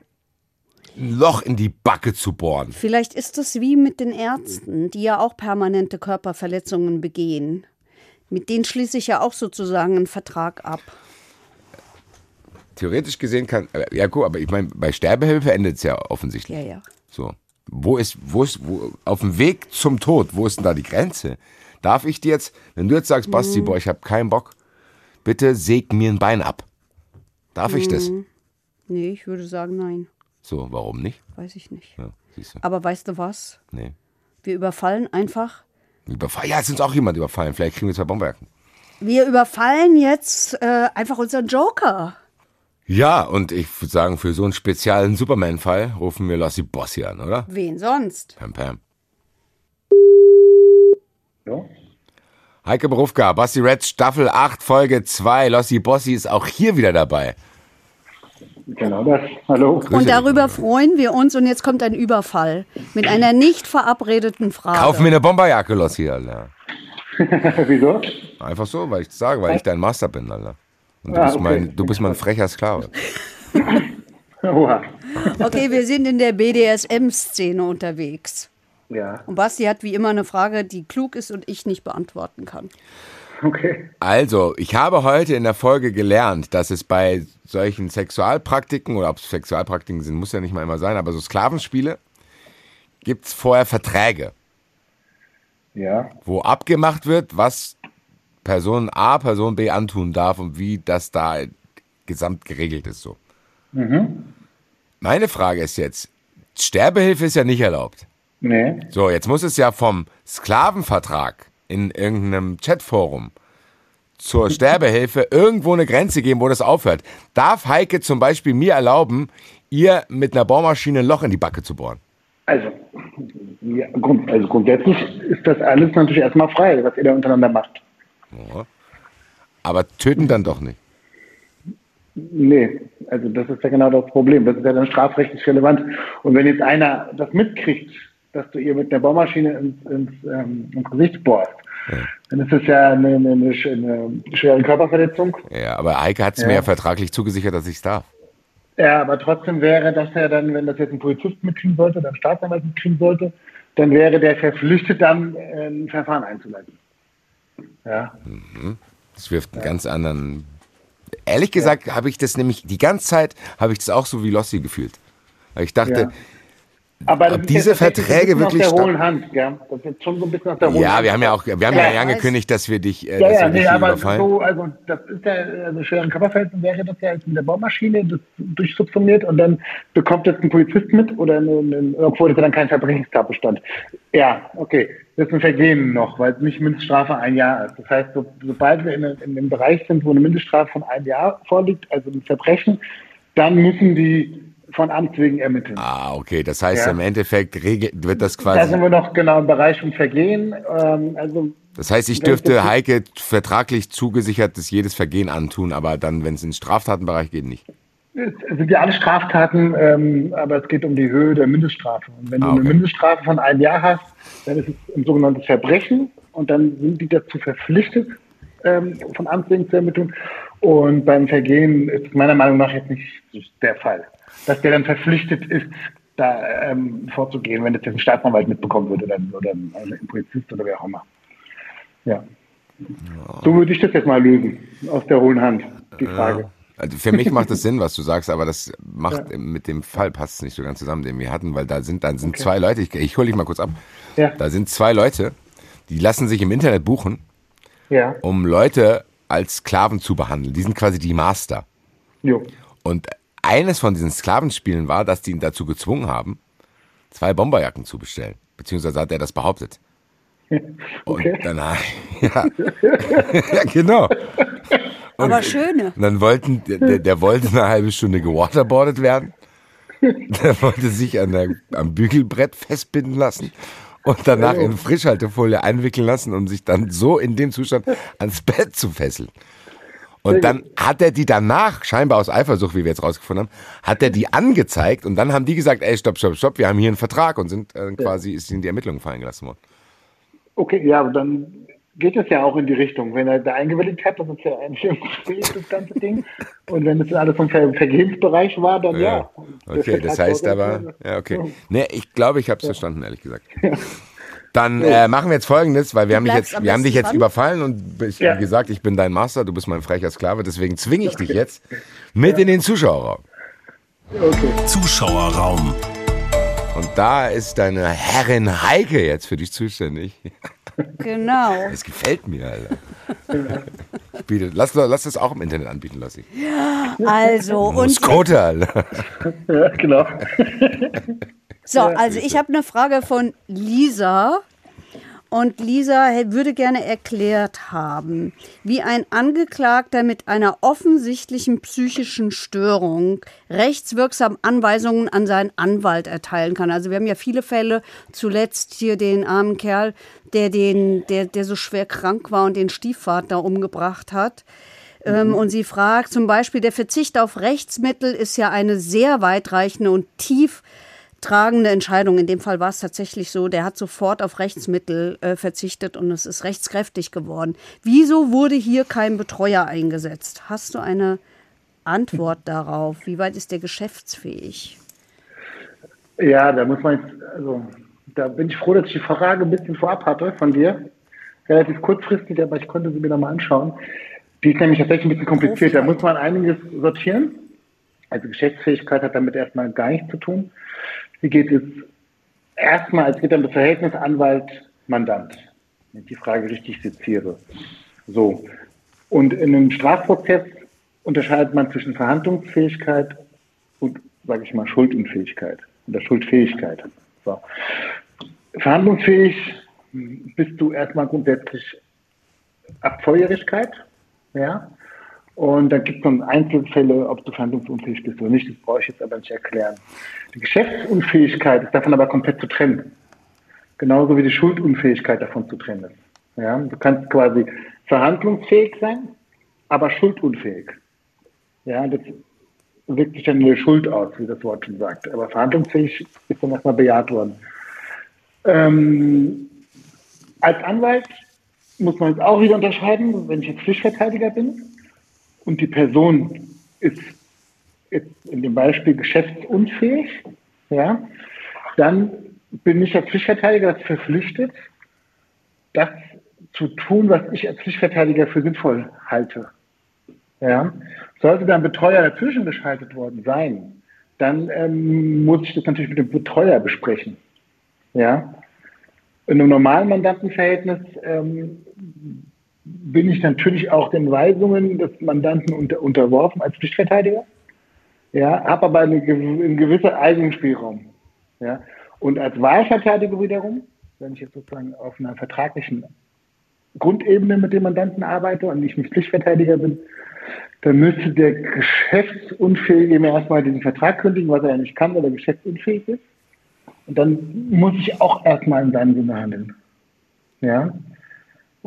ein Loch in die Backe zu bohren. Vielleicht ist es wie mit den Ärzten, die ja auch permanente Körperverletzungen begehen. Mit denen schließe ich ja auch sozusagen einen Vertrag ab. Theoretisch gesehen kann, äh, ja gut, aber ich meine, bei Sterbehilfe endet es ja offensichtlich. Ja, ja. So. Wo ist, wo ist, wo, auf dem Weg zum Tod, wo ist denn da die Grenze? Darf ich dir jetzt, wenn du jetzt sagst, Mhm. Basti, boah, ich habe keinen Bock, bitte säg mir ein Bein ab. Darf ich das? Mhm. Nee, ich würde sagen, nein. So, warum nicht? Weiß ich nicht. Ja, siehst du. Aber weißt du was? Nee. Wir überfallen einfach. Überfallen. Ja, jetzt ist uns auch jemand überfallen. Vielleicht kriegen wir zwei Bomberjacken. Wir überfallen jetzt äh, einfach unseren Joker. Ja, und ich würde sagen, für so einen speziellen Superman-Fall rufen wir Lossi Bossi an, oder? Wen sonst? Pam, pam. Ja? Heike Berufka, Basti Red, Staffel 8, Folge 2. Lossi Bossi ist auch hier wieder dabei. Genau das. Hallo. Grüße Und darüber dich. freuen wir uns. Und jetzt kommt ein Überfall mit einer nicht verabredeten Frage. Kauf mir eine Bomberjacke, Lossi, Alter. Wieso? Einfach so, weil ich das sage, weil ich dein Master bin, Alter. Und du, Ah, bist, okay. mein, du bist mein frecher Sklave. Oha. Okay, wir sind in der BDSM-Szene unterwegs. Ja, Und Basti hat wie immer eine Frage, die klug ist und ich nicht beantworten kann. okay. Also, ich habe heute in der Folge gelernt, dass es bei solchen Sexualpraktiken, oder ob es Sexualpraktiken sind, muss ja nicht mal immer sein, aber so Sklavenspiele, gibt es vorher Verträge, Ja, wo abgemacht wird, was Person A Person B antun darf und wie das da gesamt geregelt ist. So. Meine Frage ist jetzt, Sterbehilfe ist ja nicht erlaubt. nee. So, jetzt muss es ja vom Sklavenvertrag in irgendeinem Chatforum zur Sterbehilfe irgendwo eine Grenze geben, wo das aufhört. Darf Heike zum Beispiel mir erlauben, ihr mit einer Bohrmaschine ein Loch in die Backe zu bohren? Also, ja, grund, also grundsätzlich ist das alles natürlich erstmal frei, was ihr da untereinander macht. Ja. Aber töten dann doch nicht. Nee, also das ist ja genau das Problem. Das ist ja dann strafrechtlich relevant. Und wenn jetzt einer das mitkriegt, dass du ihr mit der Bohrmaschine ins, ins, ähm, ins Gesicht bohrst, dann ist das ja eine, eine, eine, sch- eine schwere Körperverletzung. Ja, aber Heike hat es mir Ja. ja vertraglich zugesichert, dass ich es darf. Ja, aber trotzdem wäre das ja dann, wenn das jetzt ein Polizist mitkriegen sollte, oder ein Staatsanwalt mitkriegen sollte, dann wäre der verpflichtet, dann äh, ein Verfahren einzuleiten. Ja. Das wirft einen ganz anderen. Ehrlich gesagt habe ich das nämlich die ganze Zeit habe ich das auch so wie Lossi gefühlt. Weil ich dachte, Ja. Aber das ist diese Verträge wirklich aus der hohlen sta- Hand, gell? Das ist jetzt schon so ein bisschen aus der hohlen ja, Hand. wir haben ja auch, wir haben ja, Ja, ja angekündigt, dass wir dich, äh, Ja, ja, nee, aber überfallen. so, also das ist ja, also schweren Körperverletzung wäre das ja jetzt mit der Baumaschine das durchsubsumiert und dann bekommt jetzt ein Polizist mit oder eine, eine, obwohl das ja dann kein Verbrechenstatbestand. Ja, okay. Das ist ein Vergehen noch, weil es nicht Mindeststrafe ein Jahr ist. Das heißt, so, sobald wir in, in dem Bereich sind, wo eine Mindeststrafe von einem Jahr vorliegt, also ein Verbrechen, dann müssen die von Amts wegen ermitteln. Ah, okay. Das heißt, Ja. im Endeffekt wird das Da quasi. sind wir noch genau im Bereich von Vergehen. Ähm, also Das heißt, ich ich dürfte das- Heike vertraglich zugesichertes jedes Vergehen antun, aber dann, wenn es in den Straftatenbereich geht, nicht. Es sind ja alle Straftaten, ähm, aber es geht um die Höhe der Mindeststrafe. Und wenn Ah, du okay. eine Mindeststrafe von einem Jahr hast, dann ist es ein sogenanntes Verbrechen und dann sind die dazu verpflichtet, ähm, von Amts wegen zu ermitteln. Und beim Vergehen ist es meiner Meinung nach jetzt nicht der Fall, dass der dann verpflichtet ist, da ähm, vorzugehen, wenn das jetzt ein Staatsanwalt mitbekommen wird oder, oder ein, ein Polizist oder wer auch immer. Ja. So würde ich das jetzt mal lösen, aus der hohlen Hand, die Frage. Also für mich macht es Sinn, was du sagst, aber das macht mit dem Fall passt es nicht so ganz zusammen, den wir hatten, weil da sind dann sind zwei Leute. Ich, ich hole dich mal kurz ab. Ja. Da sind zwei Leute, die lassen sich im Internet buchen, Ja, um Leute als Sklaven zu behandeln. Die sind quasi die Master. jo. Und eines von diesen Sklavenspielen war, dass die ihn dazu gezwungen haben, zwei Bomberjacken zu bestellen. Beziehungsweise hat er das behauptet. Und Okay. dann, ja, ja, genau. Aber schöne. Und dann wollten, der, der wollte eine halbe Stunde gewaterboardet werden. Der wollte sich an der, am Bügelbrett festbinden lassen und danach in Frischhaltefolie einwickeln lassen, um sich dann so in dem Zustand ans Bett zu fesseln. Und dann hat er die danach, scheinbar aus Eifersucht, wie wir jetzt rausgefunden haben, hat er die angezeigt und dann haben die gesagt, ey, stopp, stopp, stopp, wir haben hier einen Vertrag und sind äh, quasi, ist in die Ermittlungen fallen gelassen worden. Okay, ja, dann geht es ja auch in die Richtung. Wenn er da eingewilligt hat, das ist ja eigentlich das ganze Ding. Und wenn es alles vom Ver Vergehensbereich war, dann ja. Der Okay, das Vertrag heißt aber, ja, okay. Nee, ich glaube, ich habe es verstanden, ehrlich gesagt. Dann äh, machen wir jetzt folgendes, weil wir haben dich jetzt, wir haben dich jetzt dran. überfallen und ich, Ja. wie gesagt, ich bin dein Master, du bist mein frecher Sklave, deswegen zwinge ich dich jetzt mit in den Zuschauerraum. Okay. Zuschauerraum. Und da ist deine Herrin Heike jetzt für dich zuständig. Genau. Das gefällt mir, Alter. Biete, lass, lass das auch im Internet anbieten, Lassi. Also, und Alter. Ja, genau. So, also ich habe eine Frage von Lisa. Und Lisa würde gerne erklärt haben, wie ein Angeklagter mit einer offensichtlichen psychischen Störung rechtswirksam Anweisungen an seinen Anwalt erteilen kann. Also wir haben ja viele Fälle, zuletzt hier den armen Kerl, der, den, der, der so schwer krank war und den Stiefvater umgebracht hat. Ähm, und sie fragt zum Beispiel, der Verzicht auf Rechtsmittel ist ja eine sehr weitreichende und tief tragende Entscheidung. In dem Fall war es tatsächlich so, der hat sofort auf Rechtsmittel äh, verzichtet und es ist rechtskräftig geworden. Wieso wurde hier kein Betreuer eingesetzt? Hast du eine Antwort darauf? Wie weit ist der geschäftsfähig? Ja, da muss man jetzt, also da bin ich froh, dass ich die Frage ein bisschen vorab hatte von dir. Relativ kurzfristig, aber ich konnte sie mir nochmal anschauen. Die ist nämlich tatsächlich ein bisschen kompliziert. Da muss man einiges sortieren. Also Geschäftsfähigkeit hat damit erstmal gar nichts zu tun. Wie geht es erstmal, es geht um das Verhältnis Anwalt-Mandant, wenn ich die Frage richtig seziere. So. Und in einem Strafprozess unterscheidet man zwischen Verhandlungsfähigkeit und, sage ich mal, Schuldunfähigkeit oder Schuldfähigkeit. So. Verhandlungsfähig bist du erstmal grundsätzlich ab Volljährigkeit, ja. Und dann gibt es noch Einzelfälle, ob du verhandlungsunfähig bist oder nicht. Das brauche ich jetzt aber nicht erklären. Die Geschäftsunfähigkeit ist davon aber komplett zu trennen. Genauso wie die Schuldunfähigkeit davon zu trennen ist. Ja, du kannst quasi verhandlungsfähig sein, aber schuldunfähig. Ja, das wirkt sich dann der Schuld aus, wie das Wort schon sagt. Aber verhandlungsfähig ist dann erstmal bejaht worden. Ähm, als Anwalt muss man jetzt auch wieder unterscheiden, wenn ich jetzt Pflichtverteidiger bin und die Person ist jetzt in dem Beispiel geschäftsunfähig, ja, dann bin ich als Pflichtverteidiger verpflichtet, das zu tun, was ich als Pflichtverteidiger für sinnvoll halte. Ja. Sollte dann Betreuer dazwischen geschaltet worden sein, dann ähm, muss ich das natürlich mit dem Betreuer besprechen. Ja. In einem normalen Mandantenverhältnis ähm, bin ich natürlich auch den Weisungen des Mandanten unter, unterworfen als Pflichtverteidiger. Ja, habe aber eine, einen gewissen eigenen Spielraum. Ja. Und als Wahlverteidiger wiederum, wenn ich jetzt sozusagen auf einer vertraglichen Grundebene mit dem Mandanten arbeite und ich nicht Pflichtverteidiger bin, dann müsste der Geschäftsunfähige mir erstmal diesen Vertrag kündigen, was er ja nicht kann, weil er geschäftsunfähig ist. Und dann muss ich auch erstmal in seinem Sinne handeln. Ja.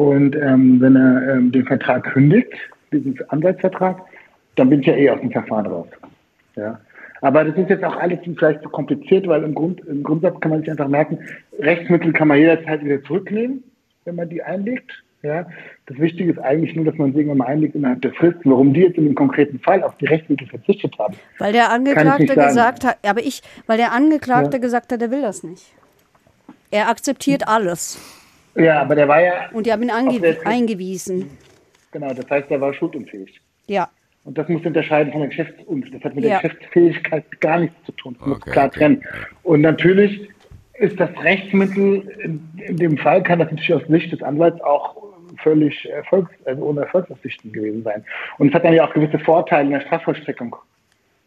Und ähm, wenn er ähm, den Vertrag kündigt, diesen Anwaltsvertrag, dann bin ich ja eh aus dem Verfahren raus. Ja. Aber das ist jetzt auch alles vielleicht zu kompliziert, weil im, Grund, im Grundsatz kann man sich einfach merken, Rechtsmittel kann man jederzeit wieder zurücknehmen, wenn man die einlegt. Ja, das Wichtige ist eigentlich nur, dass man sie irgendwann mal einlegt innerhalb der Frist. Warum die jetzt in dem konkreten Fall auf die Rechtsmittel verzichtet haben. Weil der Angeklagte gesagt hat, aber ich, weil der Angeklagte ja. gesagt hat, er will das nicht. Er akzeptiert alles. Ja, aber der war ja. Und die haben ihn eingewiesen. Genau, das heißt, er war schuldunfähig. Ja. Und das muss unterscheiden von der Geschäftsunfähigkeit. Das hat mit ja. der Geschäftsfähigkeit gar nichts zu tun. Das okay, muss klar okay. trennen. Und natürlich ist das Rechtsmittel, in, in, dem Fall kann das natürlich aus Sicht des Anwalts auch völlig erfolgs-, also ohne Erfolgsaussichten gewesen sein. Und es hat dann ja auch gewisse Vorteile in der Strafvollstreckung,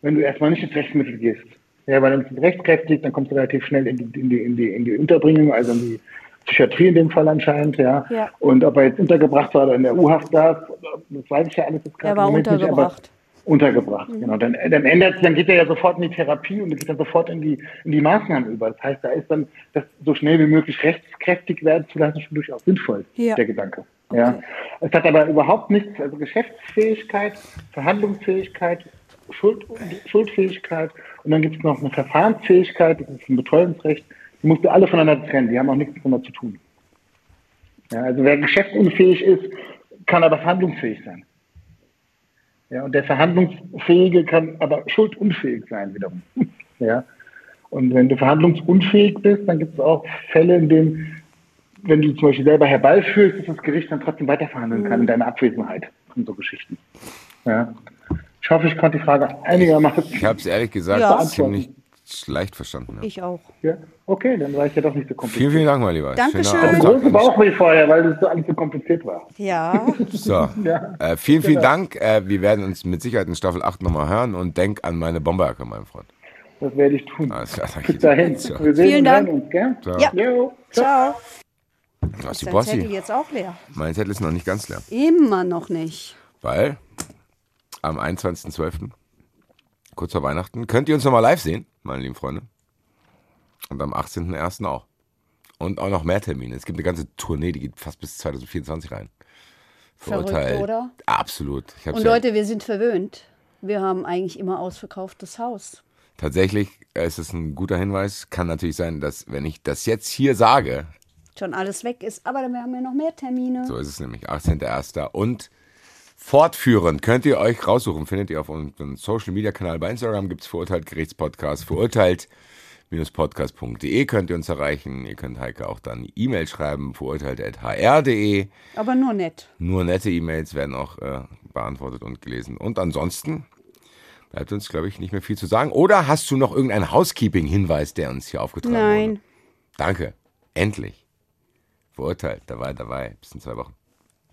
wenn du erstmal nicht ins Rechtsmittel gehst. Ja, weil wenn es rechtskräftig dann kommst du relativ schnell in die, in die, in die, in die Unterbringung, also in die Psychiatrie in dem Fall anscheinend, ja. ja. Und ob er jetzt untergebracht war oder in der U-Haft saß, das weiß ich ja alles jetzt gerade. Er war untergebracht. Nicht, untergebracht, mhm. genau. Dann, dann ändert, dann geht er ja sofort in die Therapie und geht dann sofort in die, in die Maßnahmen über. Das heißt, da ist dann, das so schnell wie möglich rechtskräftig werden zu lassen, schon durchaus sinnvoll, ja. der Gedanke. Okay. Ja. Es hat aber überhaupt nichts, also Geschäftsfähigkeit, Verhandlungsfähigkeit, Schuld, Schuldfähigkeit und dann gibt es noch eine Verfahrensfähigkeit, das ist ein Betreuungsrecht, die musst du alle voneinander trennen, die haben auch nichts miteinander zu tun. Ja, also wer geschäftsunfähig ist, kann aber verhandlungsfähig sein. Ja, und der Verhandlungsfähige kann aber schuldunfähig sein wiederum. ja. Und wenn du verhandlungsunfähig bist, dann gibt es auch Fälle, in denen, wenn du zum Beispiel selber herbeiführst, dass das Gericht dann trotzdem weiterverhandeln kann in deiner Abwesenheit. Und so Geschichten. Ja. Ich hoffe, ich konnte die Frage einigermaßen. Ich habe es ehrlich gesagt ja. ziemlich leicht verstanden. Ja. Ich auch. Ja, okay, dann war ich ja doch nicht so kompliziert. Vielen, vielen Dank, mein Lieber. Dankeschön. Ich hatte großen Bauchweh vorher, weil es so alles so kompliziert war. Ja. So, ja. Äh, vielen, vielen genau. Dank. Äh, wir werden uns mit Sicherheit in Staffel 8 nochmal hören und denk an meine Bomberjacke, mein Freund. Das werde ich tun. Alles klar, Bis dahin. So. Wir sehen vielen Dank. uns, gell? So. Ja. Jo. Ciao. Was ist dein Bossi? Zettel jetzt auch leer? Mein Zettel ist noch nicht ganz leer. Immer noch nicht. Weil am 21.12., kurz vor Weihnachten, könnt ihr uns nochmal live sehen, meine lieben Freunde. Und am 18.01. auch. Und auch noch mehr Termine. Es gibt eine ganze Tournee, die geht fast bis 2024 rein. Verurteilt. Verrückt, oder? Absolut. Und Leute, ja wir sind verwöhnt. Wir haben eigentlich immer ausverkauftes Haus. Tatsächlich ist es ein guter Hinweis. Kann natürlich sein, dass, wenn ich das jetzt hier sage, schon alles weg ist. Aber dann haben wir noch mehr Termine. So ist es nämlich. 18.01. Und fortführend könnt ihr euch raussuchen. Findet ihr auf unserem Social Media Kanal bei Instagram. Gibt es Verurteilt Gerichtspodcast. Verurteilt podcast.de könnt ihr uns erreichen. Ihr könnt Heike auch dann E-Mail schreiben, verurteilt.hr.de. Aber nur nett. Nur nette E-Mails werden auch äh, beantwortet und gelesen. Und ansonsten bleibt uns, glaube ich, nicht mehr viel zu sagen. Oder hast du noch irgendeinen Housekeeping-Hinweis, der uns hier aufgetragen Nein. wurde? Nein. Danke. Endlich. Verurteilt. Dabei, dabei. Bis in zwei Wochen.